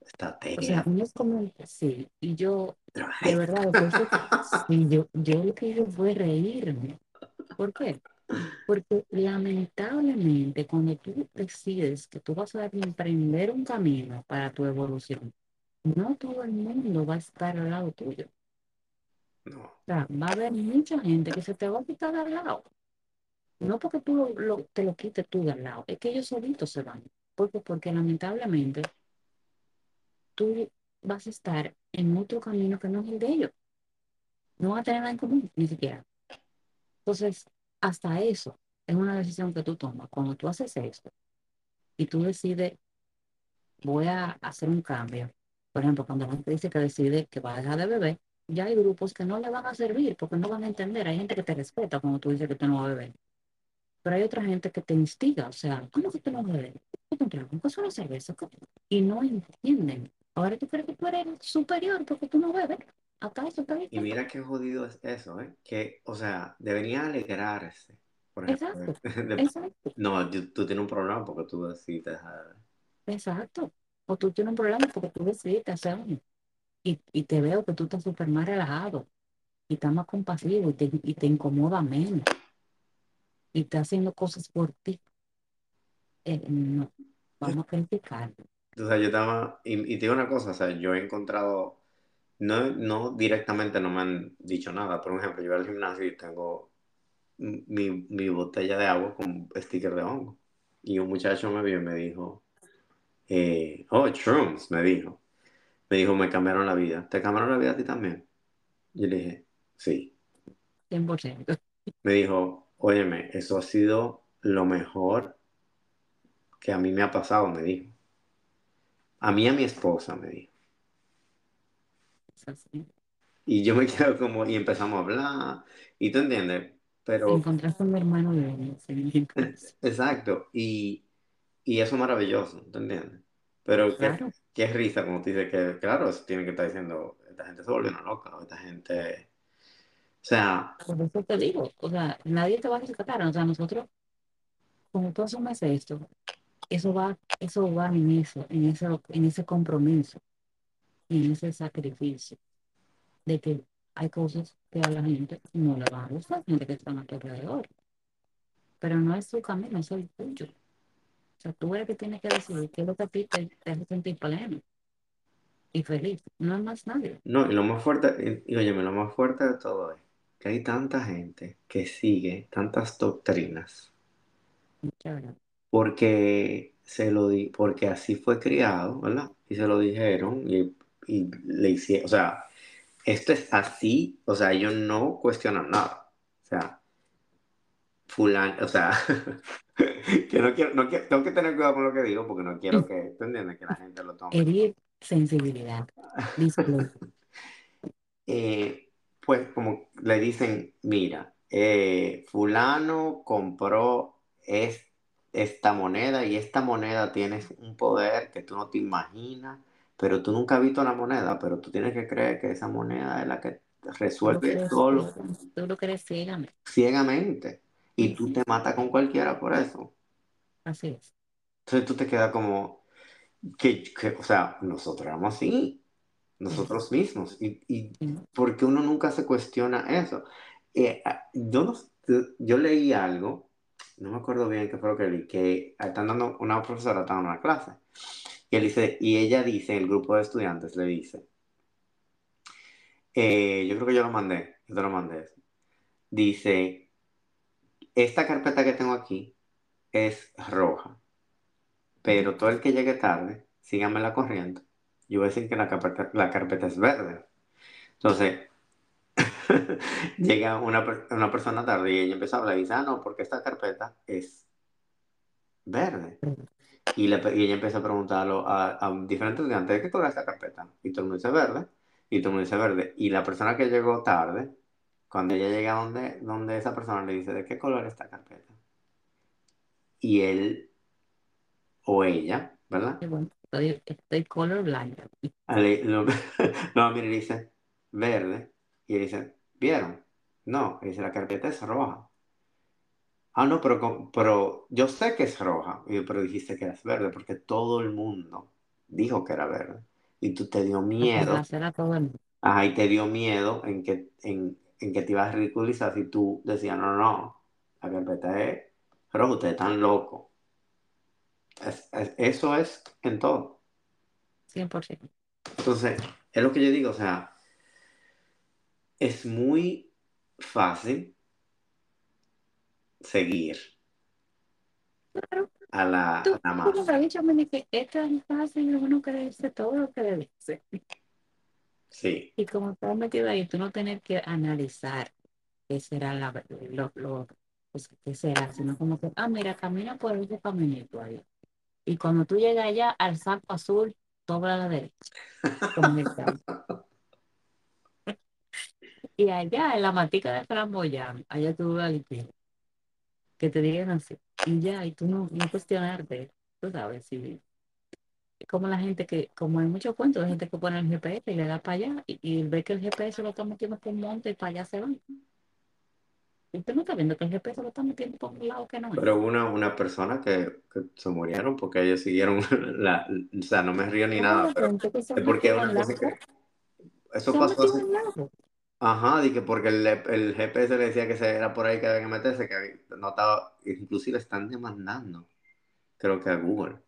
Está O sea, tea. no es como, sí, y yo, de verdad, <laughs> sí, yo, yo lo que hice fue reírme. ¿Por qué? Porque lamentablemente cuando tú decides que tú vas a emprender un camino para tu evolución, no todo el mundo va a estar al lado tuyo. No, O sea, va a haber mucha gente que se te va a quitar al lado. No porque tú lo- lo- te lo quites tú de al lado, es que ellos solitos se van. ¿Por qué? Porque lamentablemente tú vas a estar en otro camino que no es el de ellos. No van a tener nada en común, ni siquiera. Entonces, hasta eso es una decisión que tú tomas. Cuando tú haces esto y tú decides, voy a hacer un cambio. Por ejemplo, cuando la gente dice que decide que va a dejar de beber, ya hay grupos que no le van a servir porque no van a entender. Hay gente que te respeta cuando tú dices que tú no vas a beber. Pero hay otra gente que te instiga. O sea, ¿cómo que tú no vas a beber? ¿Qué te es una cerveza? Y no entienden. Ahora tú crees que tú eres superior porque tú no bebes. Acá eso. Y mira qué jodido es eso, ¿eh? Que, o sea, debería alegrarse. Por ejemplo, Exacto. <laughs> de- Exacto. no, tú, tú tienes un problema porque tú decidiste dejar de beber. Exacto. O tú tienes un problema porque tú decidiste hacer uno. Y, y te veo que tú estás súper más relajado. Y estás más compasivo y te, y te incomoda menos. Y estás haciendo cosas por ti. Eh, no. Vamos a criticar. O sea, yo estaba, y, y te digo una cosa, o sea, yo he encontrado, no, no directamente no me han dicho nada, por ejemplo, yo voy al gimnasio y tengo mi, mi botella de agua con sticker de hongo. Y un muchacho me vio y me dijo, eh, oh, shrooms, me dijo. Me dijo, me cambiaron la vida. ¿Te cambiaron la vida a ti también? Yo le dije, sí. 100%. Me dijo, óyeme, eso ha sido lo mejor que a mí me ha pasado, me dijo. A mí a mi esposa, me dijo. Y yo me <laughs> quedo como, y empezamos a hablar, y tú entiendes, pero, Encontraste un hermano de él. sí, <laughs> exacto, y, Y eso es maravilloso, ¿te entiendes? Pero qué, Claro, qué risa como tú dices que, claro, eso tiene que estar diciendo, esta gente se volvió una loca, o esta gente, o sea, por eso te digo, o sea, nadie te va a rescatar, o sea, nosotros, como tú asumes esto, eso va, eso va en eso, en ese, en ese compromiso, en ese sacrificio, de que hay cosas que a la gente no le van a gustar, gente que está a tu alrededor, pero no es su camino, es el tuyo. O sea, tú eres que tienes que decidir qué es lo que a ti te, te hace sentir pleno y feliz, no es más nadie. no, y lo más fuerte, y, óyeme, lo más fuerte de todo es que hay tanta gente que sigue tantas doctrinas Muchas gracias. porque se lo di, porque así fue criado, ¿verdad? Y se lo dijeron y, y le hicieron, o sea, esto es así, o sea, ellos no cuestionan nada. O sea, fulano, o sea, <laughs> que no quiero, no quiero, tengo que tener cuidado con lo que digo porque no quiero que, ¿tú entiendes? Que la gente lo tome. Herir sensibilidad. <laughs> Eh, pues como le dicen, mira, eh, fulano compró es, esta moneda y esta moneda tiene un poder que tú no te imaginas, pero tú nunca has visto la moneda, pero tú tienes que creer que esa moneda es la que Tú lo resuelve crees, todo tú lo crees ciegamente. ciegamente y tú te matas con cualquiera por eso. así es. Entonces tú te quedas como, que, que, o sea, nosotros éramos así, Sí, nosotros mismos. Y, y porque uno nunca se cuestiona eso. Eh, yo, no- yo leí algo, no me acuerdo bien qué fue lo que leí, que están dando, una profesora está dando una clase. Y, él dice, y ella dice, el grupo de estudiantes le dice, eh, yo creo que yo lo mandé, yo te lo mandé. Dice, esta carpeta que tengo aquí es roja. Pero todo el que llegue tarde, sígame la corriente. Yo voy a decir que la carpeta, la carpeta es verde. Entonces, <laughs> llega una, una persona tarde y ella empieza a hablar y dice, ah, no, porque esta carpeta es verde. Y, le, y ella empieza a preguntarlo a, a diferentes estudiantes, ¿de qué color es esta carpeta? Y todo el mundo dice verde. Y todo el mundo dice verde. Y la persona que llegó tarde, cuando ella llega donde, donde esa persona le dice, ¿de qué color es esta carpeta? Y él o ella, ¿verdad? Bueno, estoy, estoy colorblind. Ale- lo- <laughs> no, mire, dice verde. Y dice, ¿vieron? No, dice, la carpeta es roja. Ah, no, pero, pero yo sé que es roja. Y yo, pero dijiste que es verde porque todo el mundo dijo que era verde. Y tú te dio miedo. todo el. Ajá, y te dio miedo en que, en, en que te ibas a ridiculizar si tú decías, no, no, la carpeta es roja, ustedes están locos. Es- es- eso es en todo. 100%. Entonces, es lo que yo digo, o sea, es muy fácil seguir Claro, a la, a tú, la masa. dicho, me que es fácil uno creerse todo lo que le dice. Sí, Y como estás metido ahí, tú no tener que analizar qué será la, lo, lo, pues, qué será, sino como que, ah, mira, camina por ese caminito ahí. Y cuando tú llegas allá al saco azul, dobla a la derecha, como. <laughs> Y allá en la matica de flamboyán, allá tú vas pie, que te digan así. Y ya, y tú no, no cuestionarte, tú sabes, si como la gente que, como hay muchos cuentos de gente que pone el GPS y le da para allá y, y ve que el GPS lo está metiendo por un monte y para allá se van. Y usted no está viendo que el GPS lo está metiendo por un lado que no pero hubo una, una persona que, que se murieron porque ellos siguieron <laughs> la, o sea, no me río ni nada, Hay pero es porque una cosa que, eso se pasó. Ajá, di que porque el, el GPS le decía que se era por ahí que había que meterse, que no estaba, inclusive están demandando, creo que a Google,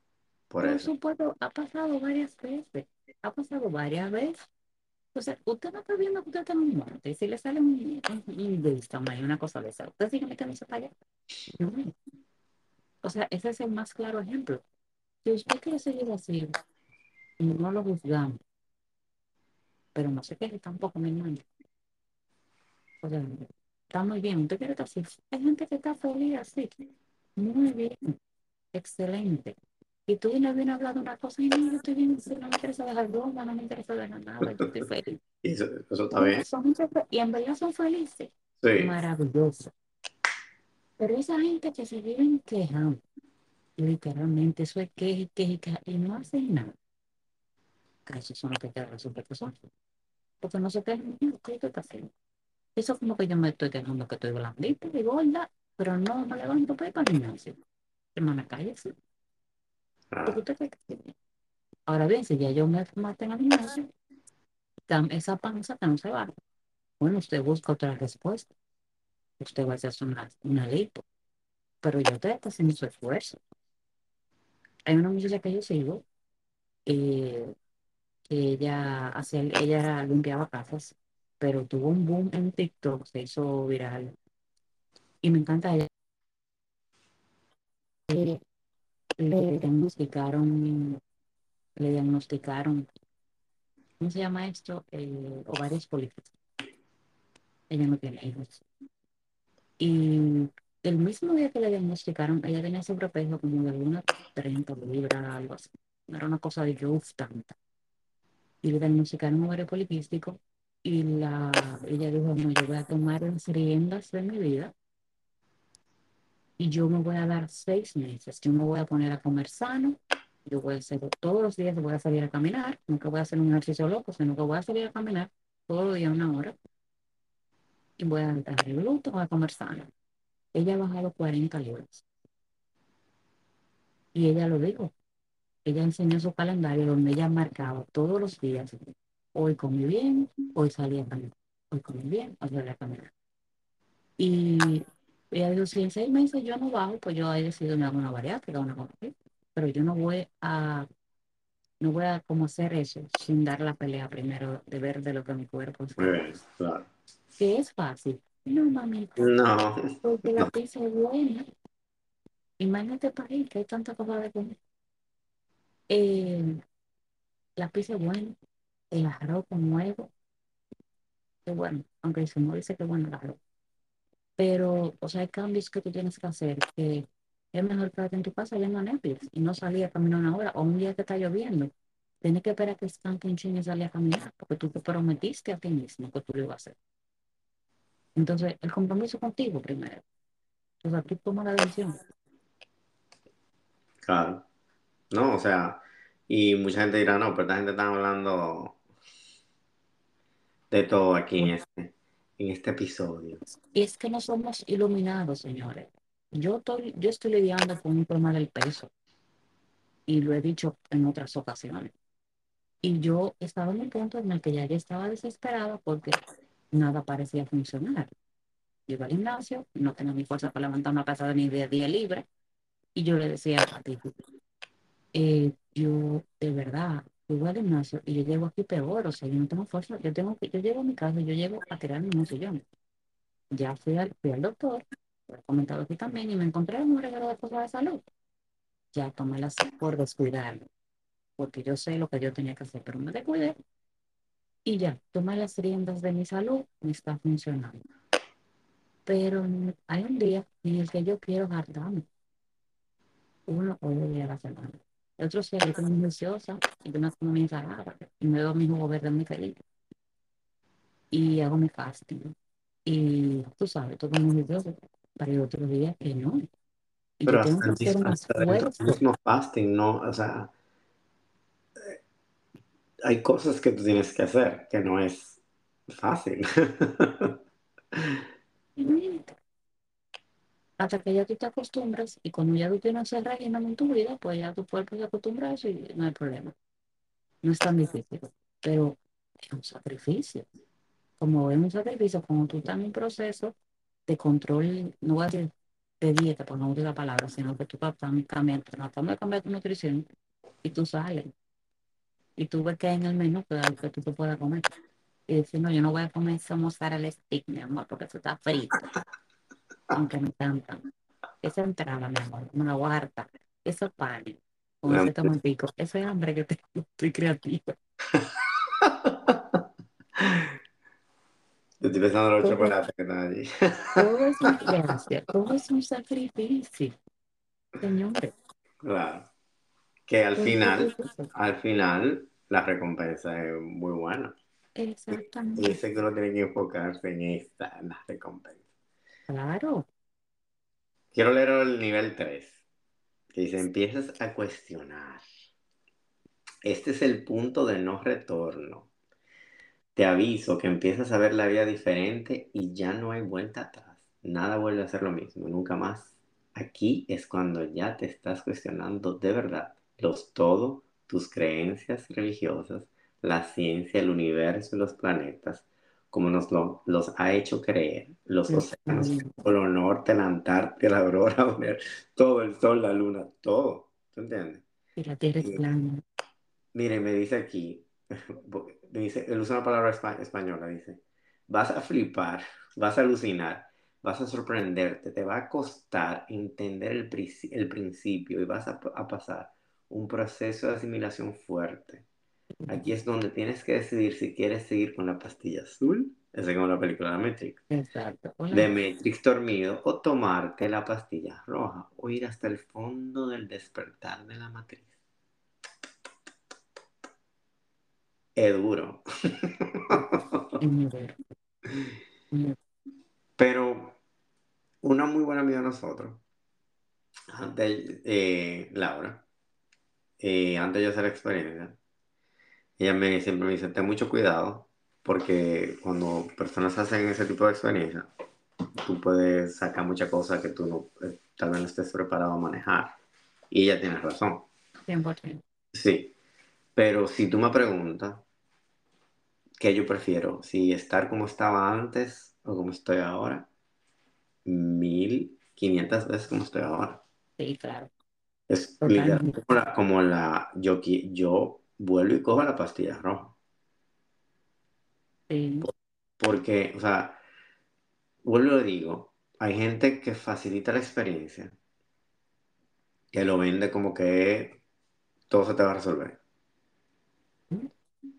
por eso. supuesto, ha pasado varias veces. Ha pasado varias veces. O sea, usted no está viendo que usted está un monte. Y si le sale un, un, una cosa de esa, usted sigue metiéndose para allá. O sea, ese es el más claro ejemplo. Si usted quiere seguir así, no lo juzgamos. Pero no se queje tampoco, mi hermano. O sea, está muy bien. Usted quiere estar así. Hay gente que está feliz así. Muy bien. Excelente. Y tú vienes vienes a hablar de una cosa y no, yo estoy bien, no me interesa dejar broma, no me interesa dejar nada, yo estoy <laughs> feliz. Y eso, eso está bien. son y en verdad son felices. Sí, Maravilloso. Pero esa gente que se viven quejando, literalmente eso es que, que, que, y no hacen nada. Eso son los que quedan súper personas. Porque no se quejan, ¿qué estoy haciendo? Eso es como que yo me estoy quejando que estoy blandita y gorda, pero no me levanto para ir para el gimnasio. Hermana, cállese. Porque Claro. usted cree que- Ahora bien, si ya yo me maté en el gimnasio, esa panza que no se va. Bueno, usted busca otra respuesta. Usted va a hacer una, una lipo. Pero yo te está haciendo su esfuerzo. Hay una muchacha que yo sigo, eh, que ella, hacía, ella limpiaba casas, pero tuvo un boom en TikTok, se hizo viral. Y me encanta ella. Le, le diagnosticaron, le diagnosticaron, ¿cómo se llama esto? Eh, ovarios políticos. Ella no tiene hijos. Y el mismo día que le diagnosticaron, ella tenía sobrepeso como de unas 30 libras, algo así. No era una cosa de que uff, tanta. Y le diagnosticaron ovario poliquístico y la, ella dijo, no, yo voy a tomar las riendas de mi vida y yo me voy a dar seis meses. Yo me voy a poner a comer sano, yo voy a hacer todos los días, voy a salir a caminar, nunca voy a hacer un ejercicio loco, sino que voy a salir a caminar todos los días una hora y voy a dejar el gluten, voy a comer sano. Ella ha bajado 40 libras. Y ella lo dijo. Ella enseñó su calendario donde ella marcaba todos los días. Hoy comí bien, hoy salí a caminar. Hoy comí bien, hoy salí a caminar. Y ella dijo, si en seis meses yo no bajo, pues yo he decidido me hago una bariátrica, una así. Pero yo no voy a, no voy a como hacer eso sin dar la pelea primero de ver de lo que mi cuerpo es bien, claro. Que es fácil. No, mamita, No, porque la pizza es buena. Imagínate para ahí que hay tanta cosa de comer. Eh, la pizza es buena, el arroz con huevo, que bueno, aunque si no dice que bueno el arroz. Pero, o sea, hay cambios que tú tienes que hacer, que es mejor quedarte en tu casa viendo Netflix y no salir a caminar una hora, o un día que está lloviendo. Tienes que esperar que escante un chingo y salir a caminar, porque tú te prometiste a ti mismo que tú lo ibas a hacer. Entonces, el compromiso contigo primero. O sea, tú tomas la decisión. Claro. No, o sea, y mucha gente dirá, no, pero esta gente está hablando de todo aquí en este, en este episodio. Y es que no somos iluminados, señores. Yo estoy, yo estoy lidiando con un problema del peso y lo he dicho en otras ocasiones. Y yo estaba en un punto en el que ya yo estaba desesperada porque nada parecía funcionar. Yo iba al gimnasio, no tenía ni fuerza para levantar una pesada ni de 10 libras. Y yo le decía a ti, eh, yo de verdad, yo voy al gimnasio y yo llego aquí peor, o sea, yo no tengo fuerza. Yo tengo que, yo llego a mi casa, yo llego a tirarme en un sillón. Ya fui al, fui al doctor, lo he comentado aquí también, y me encontré un regalo de cosas de salud. Ya tomé las por descuidarme, porque yo sé lo que yo tenía que hacer, pero me descuidé y ya, tomé las riendas de mi salud, me está funcionando. Pero hay un día en el que yo quiero hartarme, uno o dos días a la semana. El otro yo estoy muy juiciosa y yo me como mi ensalada y me doy mi jugo verde muy feliz y hago mi fasting. Y tú sabes, todo muy juicioso, para el otro día que no. Y Pero yo tengo hasta, que hacer fasting, ¿no? O sea, hay cosas que tú tienes que hacer que no es fácil. <laughs> Hasta que ya tú te acostumbras y cuando ya tú tienes el régimen en tu vida, pues ya tu cuerpo se acostumbra a eso y no hay problema. No es tan difícil, pero es un sacrificio. Como es un sacrificio, cuando tú estás en un proceso de control, no voy a decir de dieta, por no usar la palabra, sino que tú estás cambiando, tratando de cambiar tu nutrición y tú sales y tú ves que hay en el menú que algo que tú te puedas comer. Y decir, no, yo no voy a comer esa mozzarella stick, mi amor, porque eso está frito, aunque me encantan. Esa entrada, mi amor, me la voy a hartar. Esos panes, con ese tomatico, ese hambre que tengo, <laughs> estoy creativa. Yo estoy pensando en los Todo, chocolates que están allí. todo es una <laughs> gracia, todo es un sacrificio, señores. Claro. Que al es final, al final, la recompensa es muy buena. Y Exactamente, dice que uno tiene que enfocarse en esta, en la recompensa. Claro. Quiero leer el nivel 3. que se empiezas a cuestionar. Este es el punto de no retorno. Te aviso que empiezas a ver la vida diferente y ya no hay vuelta atrás. Nada vuelve a ser lo mismo, nunca más. Aquí es cuando ya te estás cuestionando de verdad los todo, tus creencias religiosas, la ciencia, el universo y los planetas, como nos lo, los ha hecho creer, los océanos, el polo norte, la Antártida, la aurora, <laughs> todo, el sol, la luna, todo. ¿Tú entiendes? Y la Tierra es plana. Mire, me dice aquí, <laughs> me dice, él usa una palabra española, dice, vas a flipar, vas a alucinar, vas a sorprenderte, te va a costar entender el, el principio y vas a, a pasar un proceso de asimilación fuerte. Aquí es donde tienes que decidir si quieres seguir con la pastilla azul, esa es como la película de Matrix, Exacto. de Matrix dormido, o tomarte la pastilla roja, o ir hasta el fondo del despertar de la matriz. Es duro. <laughs> Pero una muy buena amiga de nosotros, antes, eh, Laura, eh, antes de hacer la experiencia, ella me, siempre me dice, ten mucho cuidado, porque cuando personas hacen ese tipo de experiencia, tú puedes sacar muchas cosas que tú no, eh, tal vez no estés preparado a manejar. Y ella tiene razón. 100%. Sí, pero si tú me preguntas, ¿qué yo prefiero? Si estar como estaba antes o como estoy ahora, mil quinientas veces como estoy ahora. Sí, claro. Es como la, como la yo, yo vuelvo y cojo la pastilla roja. Sí. Porque, o sea, vuelvo y digo, hay gente que facilita la experiencia, que lo vende como que todo se te va a resolver.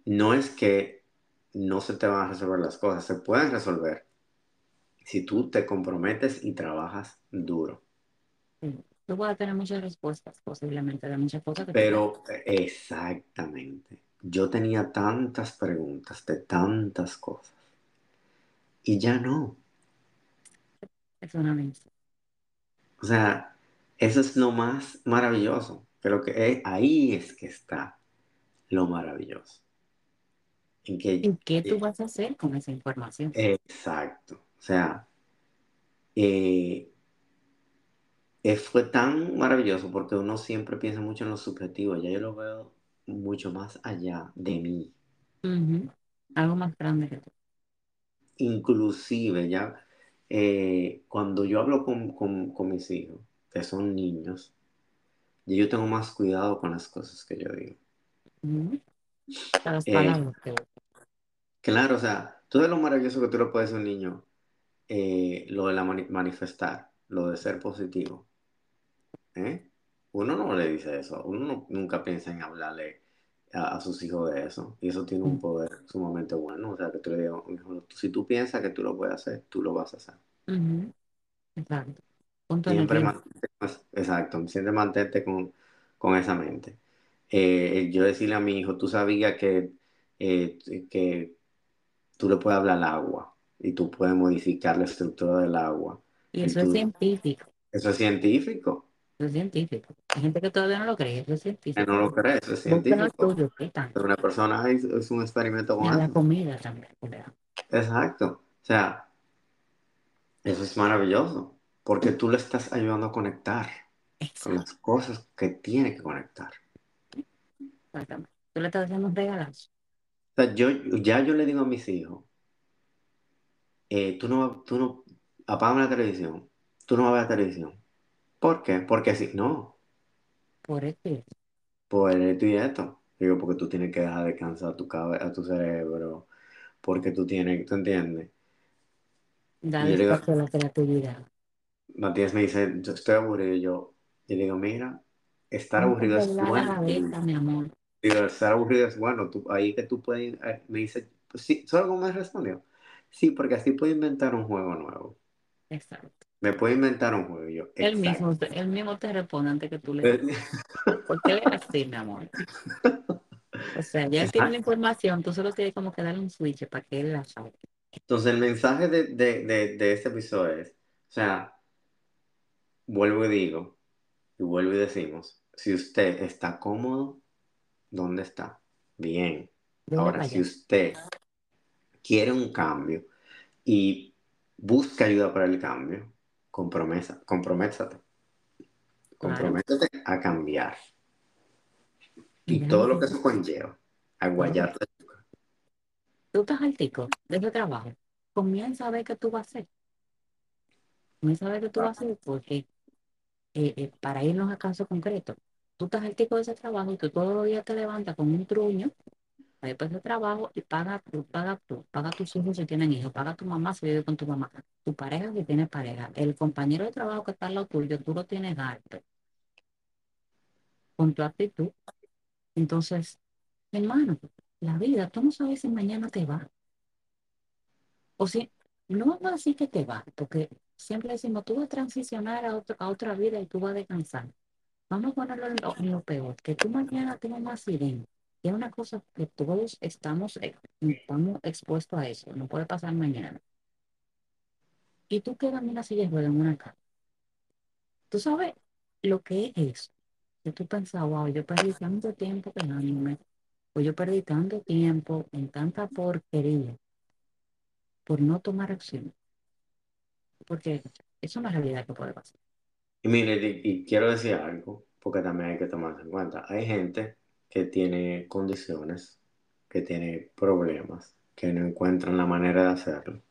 No es que no se te van a resolver las cosas, se pueden resolver si tú te comprometes y trabajas duro. Tú puedes tener muchas respuestas, posiblemente, de muchas cosas. Que Pero, exactamente. Yo tenía tantas preguntas de tantas cosas. Y ya no. Es una. O sea, eso es lo más maravilloso. Pero que es, ahí es que está lo maravilloso. En que, ¿Y qué tú vas a hacer con esa información? Exacto. O sea, eh, fue tan maravilloso porque uno siempre piensa mucho en lo subjetivo. Ya yo lo veo mucho más allá de mí. Algo más grande que tú. Inclusive ya eh, cuando yo hablo con, con, mis hijos, que son niños, yo tengo más cuidado con las cosas que yo digo. Las palabras que... Claro, o sea, todo lo maravilloso que tú le puedes a un niño, eh, lo de la manifestar, lo de ser positivo. ¿Eh? Uno no le dice eso, uno nunca piensa en hablarle a, sus hijos de eso, y eso tiene un poder sumamente bueno, o sea, que tú le digas, si tú piensas que tú lo puedes hacer, tú lo vas a hacer. Exacto. siempre exacto, siempre mantente con, con esa mente. Eh, yo decirle a mi hijo, tú sabías que, eh, que tú le puedes hablar al agua y tú puedes modificar la estructura del agua. Y eso es científico. Eso es científico. Eso es científico. Hay gente que todavía no lo cree, eso es científico. Que no lo cree, eso es científico. Pero una persona es, un experimento con la comida también. Exacto. O sea, eso es maravilloso, porque tú le estás ayudando a conectar con las cosas que tiene que conectar. Exactamente. Tú le estás haciendo un regalazo. O sea, yo, ya yo le digo a mis hijos, eh, tú no, tú no, apágame la televisión, tú no vas a ver televisión. ¿Por qué? Porque si no. Por esto. Por esto y esto. Digo, porque tú tienes que dejar descansar a tu, a tu cerebro, porque tú tienes, ¿tú entiendes? Dale espacio a la creatividad. Matías me dice, yo estoy aburrido, y yo, y digo, mira, estar aburrido es bueno. mi amor. Digo, estar aburrido es bueno, tú, ahí que tú puedes, eh, me dice, sí, ¿solo cómo me respondió? Sí, porque así puedo inventar un juego nuevo. Exacto. Me puedo inventar un juego yo. El mismo, el mismo te responde antes que tú le ¿Por qué le así, mi amor? O sea, ya tiene la información, tú solo tienes como que darle un switch para que él la saque. Entonces, el mensaje de, de, de, de este episodio es, o sea, vuelvo y digo, Y vuelvo y decimos, si usted está cómodo, ¿dónde está? Bien. Ahora, si usted quiere un cambio y busca ayuda para el cambio, compromesa, comprométate. Claro. Comprométete a cambiar. Y todo lo que eso conlleva, a guayarte. tú estás altico de ese trabajo. Comienza a ver qué tú vas a hacer. Comienza a ver qué tú vas a hacer porque eh, eh, para irnos a caso concreto, tú estás altico de ese trabajo y tú todos los días te levantas con un truño después de trabajo y paga tú, paga tú, paga tus hijos si tienen hijos, paga tu mamá si vive con tu mamá, tu pareja si tiene pareja, el compañero de trabajo que está al lado tuyo, tú lo tienes alto con tu actitud. Entonces, hermano, la vida, tú no sabes si mañana te va. O si, no vamos a que te va, porque siempre decimos, tú vas a transicionar a, otro- a otra vida y tú vas a descansar. Vamos a ponerlo en lo, en lo peor, que tú mañana tengas un accidente. Y es una cosa que todos estamos, eh, estamos expuestos a eso, no puede pasar mañana. Y tú quedas en una silla de ruedas en una cama. Tú sabes lo que es eso. Que tú pensas, wow, yo perdí tanto tiempo quedándome, o yo perdí tanto tiempo en tanta porquería por no tomar acción. Porque es una realidad que puede pasar. Y mire, y, y quiero decir algo, porque también hay que tomarse en cuenta. Hay gente que tiene condiciones, que tiene problemas, que no encuentran la manera de hacerlo.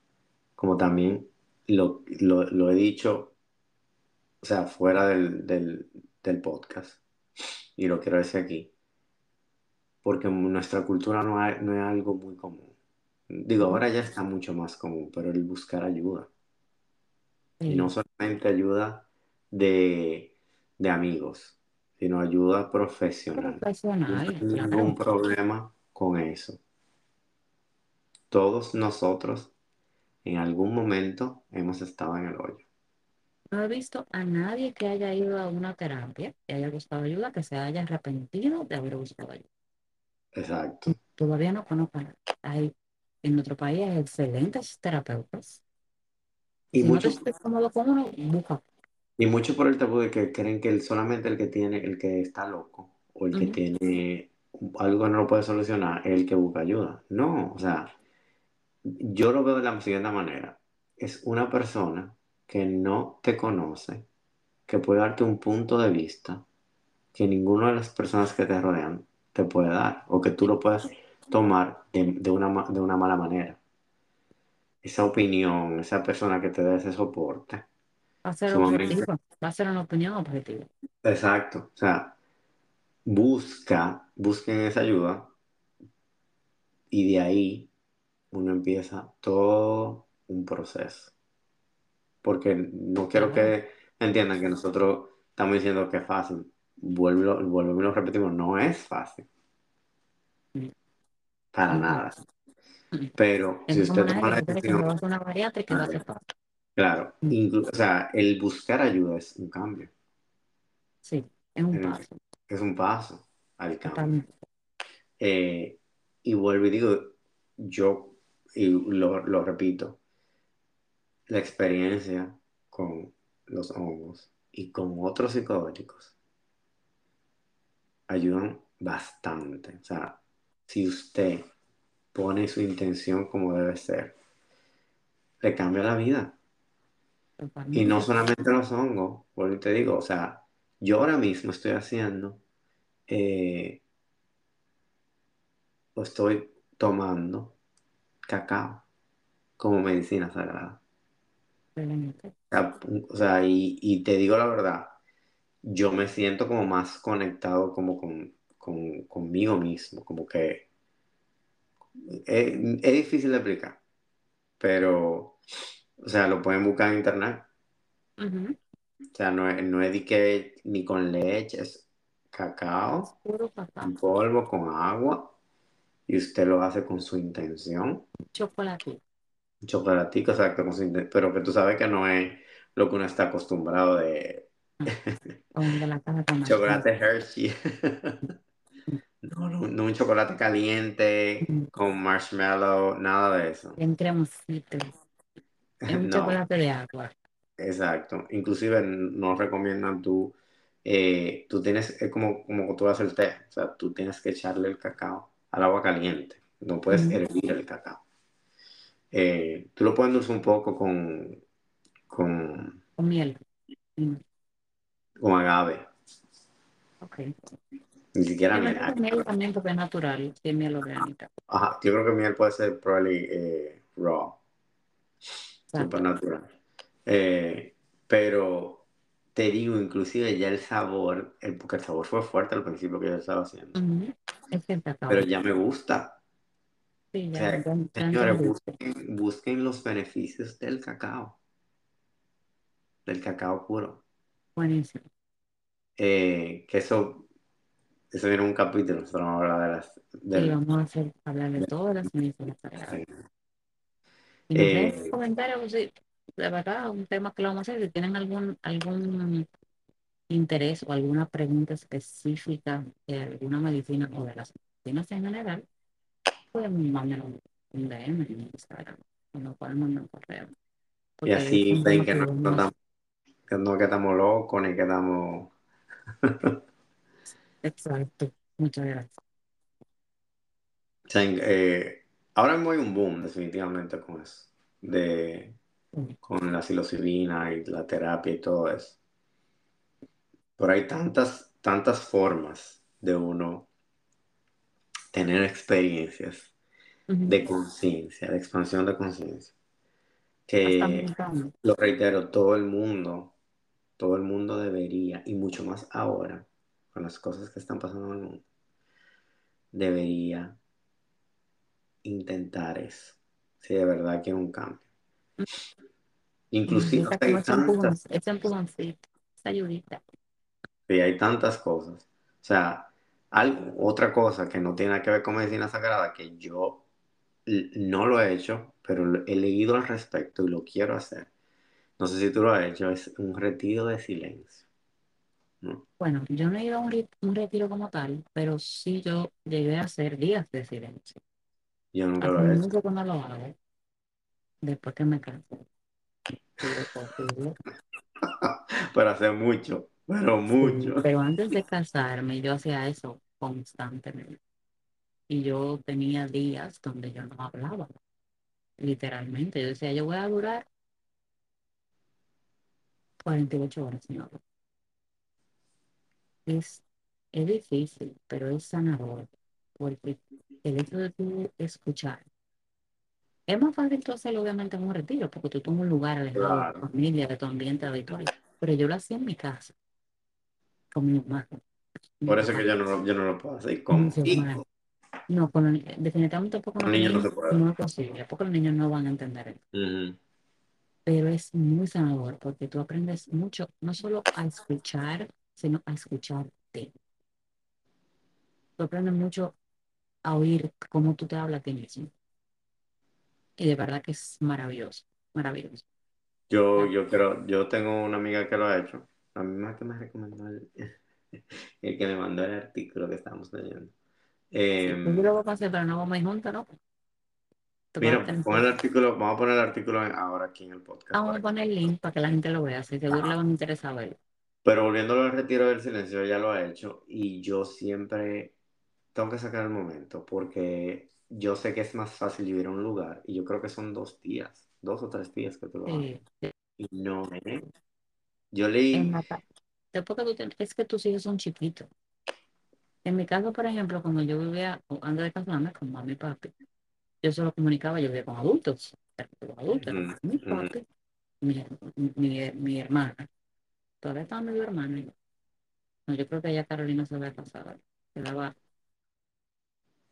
Como también lo, lo, lo he dicho, o sea, fuera del, del, del podcast, y lo quiero decir aquí, porque en nuestra cultura no, hay- no es algo muy común. Digo, ahora ya está mucho más común, pero el buscar ayuda. Y no solamente ayuda de, de amigos, sino ayuda profesional. No hay ningún claro. problema con eso. Todos nosotros en algún momento hemos estado en el hoyo. No he visto a nadie que haya ido a una terapia, que haya buscado ayuda, que se haya arrepentido de haber buscado ayuda. Exacto. Todavía no conozco a nadie. Hay en nuestro país hay excelentes terapeutas. Y Si no te mucho, sientes cómodo con uno, busca. Y mucho por el tabú de que creen que el- solamente el que tiene, el que está loco o el que Ujú. tiene algo que no lo puede solucionar es el que busca ayuda. No, o sea, yo lo veo de la siguiente manera. Es una persona que no te conoce, que puede darte un punto de vista que ninguna de las personas que te rodean te puede dar o que tú lo puedes tomar de, de una, ma- de una mala manera. Esa opinión, esa persona que te da ese soporte, Va a ser sumamente objetivo, va a ser una opinión objetiva. exacto. O sea, busca, busquen esa ayuda y de ahí uno empieza todo un proceso. Porque no quiero que entiendan que nosotros estamos diciendo que es fácil. Vuelvo, vuelvo y lo repetimos, no es fácil. Mm. Para nada. mm. Pero si usted toma la decisión, una bariátrica. Claro, inclu- o sea, el buscar ayuda es un cambio, Sí, es un paso. es un paso al cambio. Totalmente. Eh, y vuelvo y digo, yo, y lo, lo repito, la experiencia con los hongos y con otros psicodélicos ayudan bastante. O sea, si usted pone su intención como debe ser, le cambia la vida. Y no solamente los hongos, y te digo, o sea, yo ahora mismo estoy haciendo, eh, o estoy tomando cacao como medicina sagrada. Excelente. O sea, o sea, y, y te digo la verdad, yo me siento como más conectado como con, con- conmigo mismo, como que es, es difícil de explicar, pero, o sea, lo pueden buscar en internet. O sea, no es, no es de que ni con leche, es cacao puro en polvo con agua y usted lo hace con su intención. Chocolate. Un chocolatico, exacto, con su inten- pero que tú sabes que no es lo que uno está acostumbrado de <laughs> de <laughs> la chocolate Hershey. <laughs> No, no, no un chocolate caliente Mm. con marshmallow, nada de eso. Cremosito. <laughs> Es un No, chocolate de agua. exacto. Inclusive no recomiendan tú eh, tú tienes, es como, como tú haces el té, o sea, tú tienes que echarle el cacao al agua caliente, no puedes hervir el cacao. Eh, tú lo puedes endulzar un poco con, con, Con miel. Mm, con agave, Ok. ni siquiera miel. miel también porque es natural, es miel orgánica. Ajá, yo creo que miel puede ser probably eh, raw, super Exacto. natural. Eh, pero te digo, inclusive ya el sabor, el, porque el sabor fue fuerte al principio que yo estaba haciendo. Es pero ya me gusta. Sí, O ya, sea, ya, ya señores, busquen, busquen los beneficios del cacao, del cacao puro. Buenísimo. Eh, que eso, eso viene en un capítulo, nosotros vamos a hablar de las, Sí, vamos a hacer, hablar de de- todas las medicinas sagradas. sí. Y nos dejen Eh, comentarios, pues, sí, de verdad, un tema que lo vamos a hacer. Si tienen algún, algún interés o alguna pregunta específica de alguna medicina o de las medicinas en general, pueden mandar un, un DM en Instagram o nos pueden mandar un correo. y así ven que no, no, estamos- que no que estamos locos ni que estamos... <laughs> exacto. Muchas gracias. Eh, ahora mismo hay un boom definitivamente con eso, de, con la psilocibina y la terapia y todo eso. Pero hay tantas, tantas formas de uno tener experiencias de conciencia, de expansión de conciencia, que lo reitero, todo el mundo, todo el mundo debería, y mucho más ahora, con las cosas que están pasando en el mundo, debería intentar eso, si de verdad quiere un cambio. Inclusive, sea, como hay tantas, ese empujoncito, esa ayudita. sí, hay tantas cosas. O sea, algo, otra cosa que no tiene que ver con medicina sagrada, que yo no lo he hecho, pero he leído al respecto y lo quiero hacer. No sé si tú lo has hecho, es un retiro de silencio, ¿no? Bueno, yo no he ido a un, un retiro como tal, pero sí yo llegué a hacer días de silencio. Yo nunca lo he hecho, no lo hago, después que me horrible. pero hace mucho, pero Sí, mucho. pero antes de casarme yo hacía eso constantemente. Y yo tenía días donde yo no hablaba, literalmente. Yo decía, yo voy a durar 48 horas hablar. Es, es difícil, pero es sanador, porque el hecho de tú escuchar, es más fácil tú hacerlo obviamente en un retiro, porque tú tomas un lugar alejado de tu Claro. familia, de tu ambiente habitual. Pero yo lo hacía en mi casa, con mi hermano, mi Por eso es que yo no, lo- yo no lo puedo hacer. con hijos, No, con los- definitivamente poco no con con niños no niños se puede. no es posible, porque los niños no van a entender eso. Ujú. Pero es muy sanador porque tú aprendes mucho, no solo a escuchar, sino a escucharte. Tú aprendes mucho a oír cómo tú te hablas a ti mismo. Y de verdad que es maravilloso, maravilloso. Yo, Ya. yo creo, yo tengo una amiga que lo ha hecho. La misma que me recomendó el, <laughs> el que me mandó el artículo que estábamos leyendo. Sí, pues yo Eh, lo voy a pasar, pero no vamos a ir juntos, ¿no? Mira, pon el artículo, vamos a poner el artículo ahora aquí en el podcast Vamos para a poner el link para que la gente lo vea, si seguro le van a interesar verlo. Pero volviéndolo al retiro del silencio, ella lo ha hecho y yo siempre tengo que sacar el momento porque yo sé que es más fácil vivir a un lugar y yo creo que son dos días, dos o tres días que tú lo haces. Sí, Y no, ¿eh? Yo en leí, es que tus hijos son chiquitos. En mi caso, por ejemplo, cuando yo vivía, antes de casarme con mami y papi, yo solo comunicaba, yo vivía con adultos, con adultos, mi papi, mi, mi, mi hermana, todavía estaba mi hermana, y- no, yo creo que ya Carolina se había casado, quedaba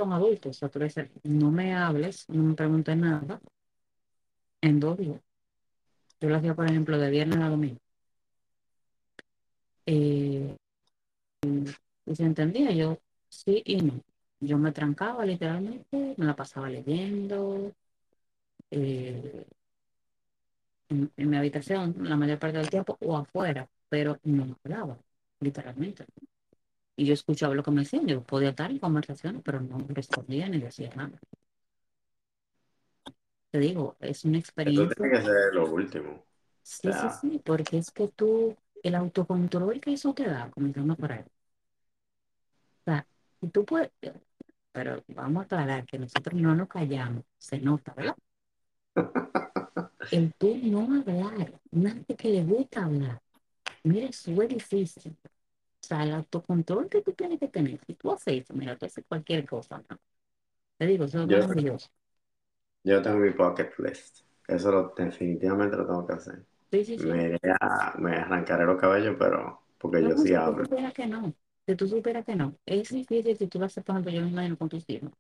con adultos, o sea, tú no me hables, no me preguntes nada, en dos días. Yo lo hacía, por ejemplo, de viernes a domingo. Eh, y se entendía, yo sí y no. Yo me trancaba literalmente, me la pasaba leyendo, eh, en, en mi habitación la mayor parte del tiempo o afuera, pero no hablaba, literalmente. Y yo escuchaba lo que me decían, yo podía estar en conversaciones, pero no respondía ni decía nada. Te digo, es una experiencia, tiene que ser lo último. Sí, sí, sea, sí, porque es que tú, el autocontrol que eso te da, comenzando por ahí. O sea, y tú puedes, pero vamos a aclarar que nosotros no nos callamos, se nota, ¿verdad? El tú no hablar, nadie que le gusta hablar. Mira, eso es difícil. O sea, el autocontrol que tú tienes que tener. Si tú haces eso, mira, tú haces cualquier cosa, ¿no? Te digo, eso es Yo, maravilloso. yo tengo mi bucket list. Eso lo, definitivamente lo tengo que hacer. Sí, sí, sí. Me, iré a- me arrancaré los cabellos, pero porque No, yo no, sí si tú hablo. supieras que no, si tú supieras que no, es difícil si tú lo haces, por ejemplo, yo me imagino con tus hijos.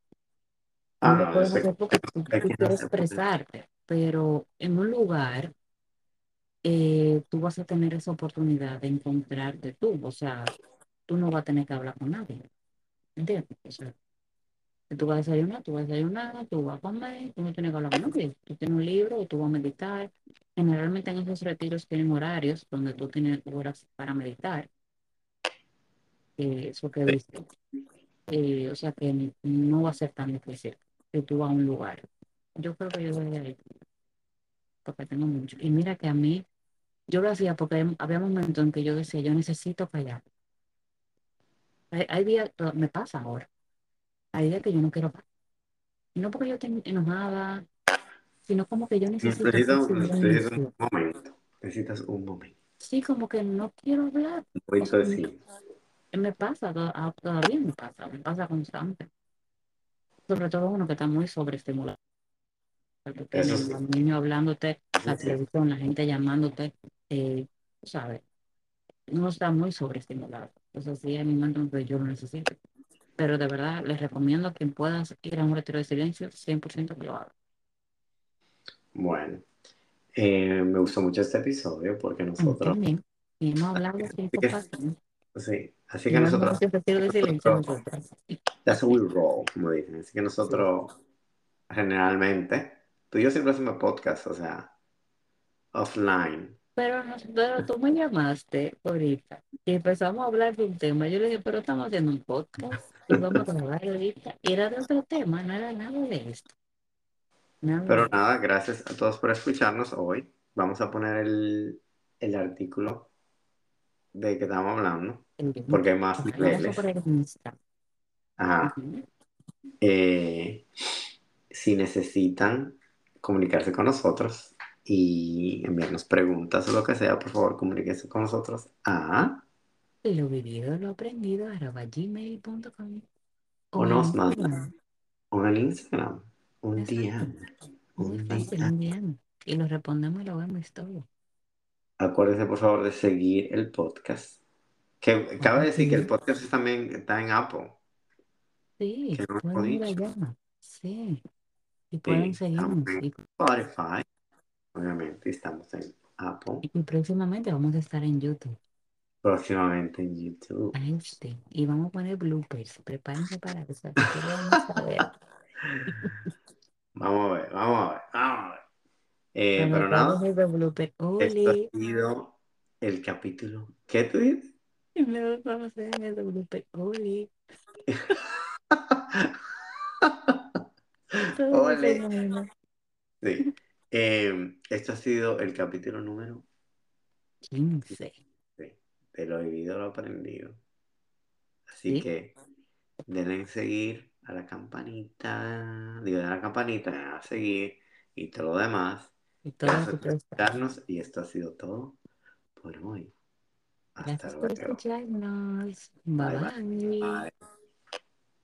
Ah, No no, puedes hacer porque tú, <laughs> tú quieres expresarte, pero en un lugar eh, tú vas a tener esa oportunidad de encontrarte tú, o sea, tú no vas a tener que hablar con nadie, ¿entiendes? O sea, tú vas a desayunar, tú vas a desayunar, tú vas a comer, tú no tienes que hablar con nadie, tú tienes un libro y tú vas a meditar. Generalmente en esos retiros tienen horarios donde tú tienes horas para meditar, eh, eso que dice. Eh, o sea que no va a ser tan difícil que tú vas a un lugar. Yo creo que yo voy a ir porque tengo mucho. Y mira que a mí, yo lo hacía porque había momentos en que yo decía, yo necesito callar. Hay, hay días, me pasa ahora, hay días que yo no quiero hablar. Y no porque yo esté enojada, sino como que yo necesito necesito silencio. un momento. Necesitas un momento. Sí, como que no quiero hablar. O sea, me pasa, to- a- todavía me pasa, me pasa constante. Sobre todo uno que está muy sobreestimulado. Tú Eso tienes sí. los niños hablándote, la sí. televisión, la gente llamándote, eh, ¿sabes? Uno está muy sobreestimulado. Entonces sí, hay momentos en que yo lo necesito. Pero de verdad, les recomiendo a quien puedas ir a un retiro de silencio, 100% que lo haga. Bueno, eh, me gustó mucho este episodio porque nosotros, también. Y hemos hablado páginas. sí, así que nosotros, de nosotros. <laughs> that's we roll, como dicen. Así que Sí. nosotros, generalmente, tú y yo siempre hacemos podcast, o sea, offline. Pero, pero tú me llamaste ahorita y empezamos a hablar de un tema. Yo le dije, pero estamos haciendo un podcast y vamos a grabar ahorita. Y era de otro tema, no era nada de esto. Nada Pero de nada, gracias a todos por escucharnos hoy. Vamos a poner el, el artículo de que estamos hablando, El porque hay más niveles. Ajá. Eh, si necesitan comunicarse con nosotros y enviarnos preguntas o lo que sea, por favor, comuníquense con nosotros a Lo vivido, lo aprendido, arroba gmail.com. O o nos mandan Instagram. o en Instagram un Exacto. Muy Un fácil, DM. un DM. Y lo respondemos y lo vemos todo. Acuérdense, por favor, de seguir el podcast. Que cabe decir que el podcast también está en Apple, Sí, que no hemos pueden ir dicho. allá. Sí. Y pueden Sí, seguirnos. Y, Spotify, obviamente, estamos en Apple, y próximamente vamos a estar en YouTube. próximamente en YouTube. Ay, sí. Y vamos a poner bloopers. Prepárense para eso. Vamos a ver. <laughs> Vamos a ver, vamos a ver, vamos a ver. Eh, pero nada, esto ha sido el capítulo. ¿Qué tú dices? <laughs> Luego vamos a hacer ese blooper, se Ole. <laughs> Sí. Eh, esto ha sido el capítulo número 15. sí, de lo vivido, lo aprendido. Así Sí. que denle en seguir a la campanita, digo, de la campanita, a seguir y todo lo demás. Y todo Gracias por escucharnos y esto ha sido todo por hoy. Hasta Gracias por luego. escucharnos. Bye, bye. bye. Bye.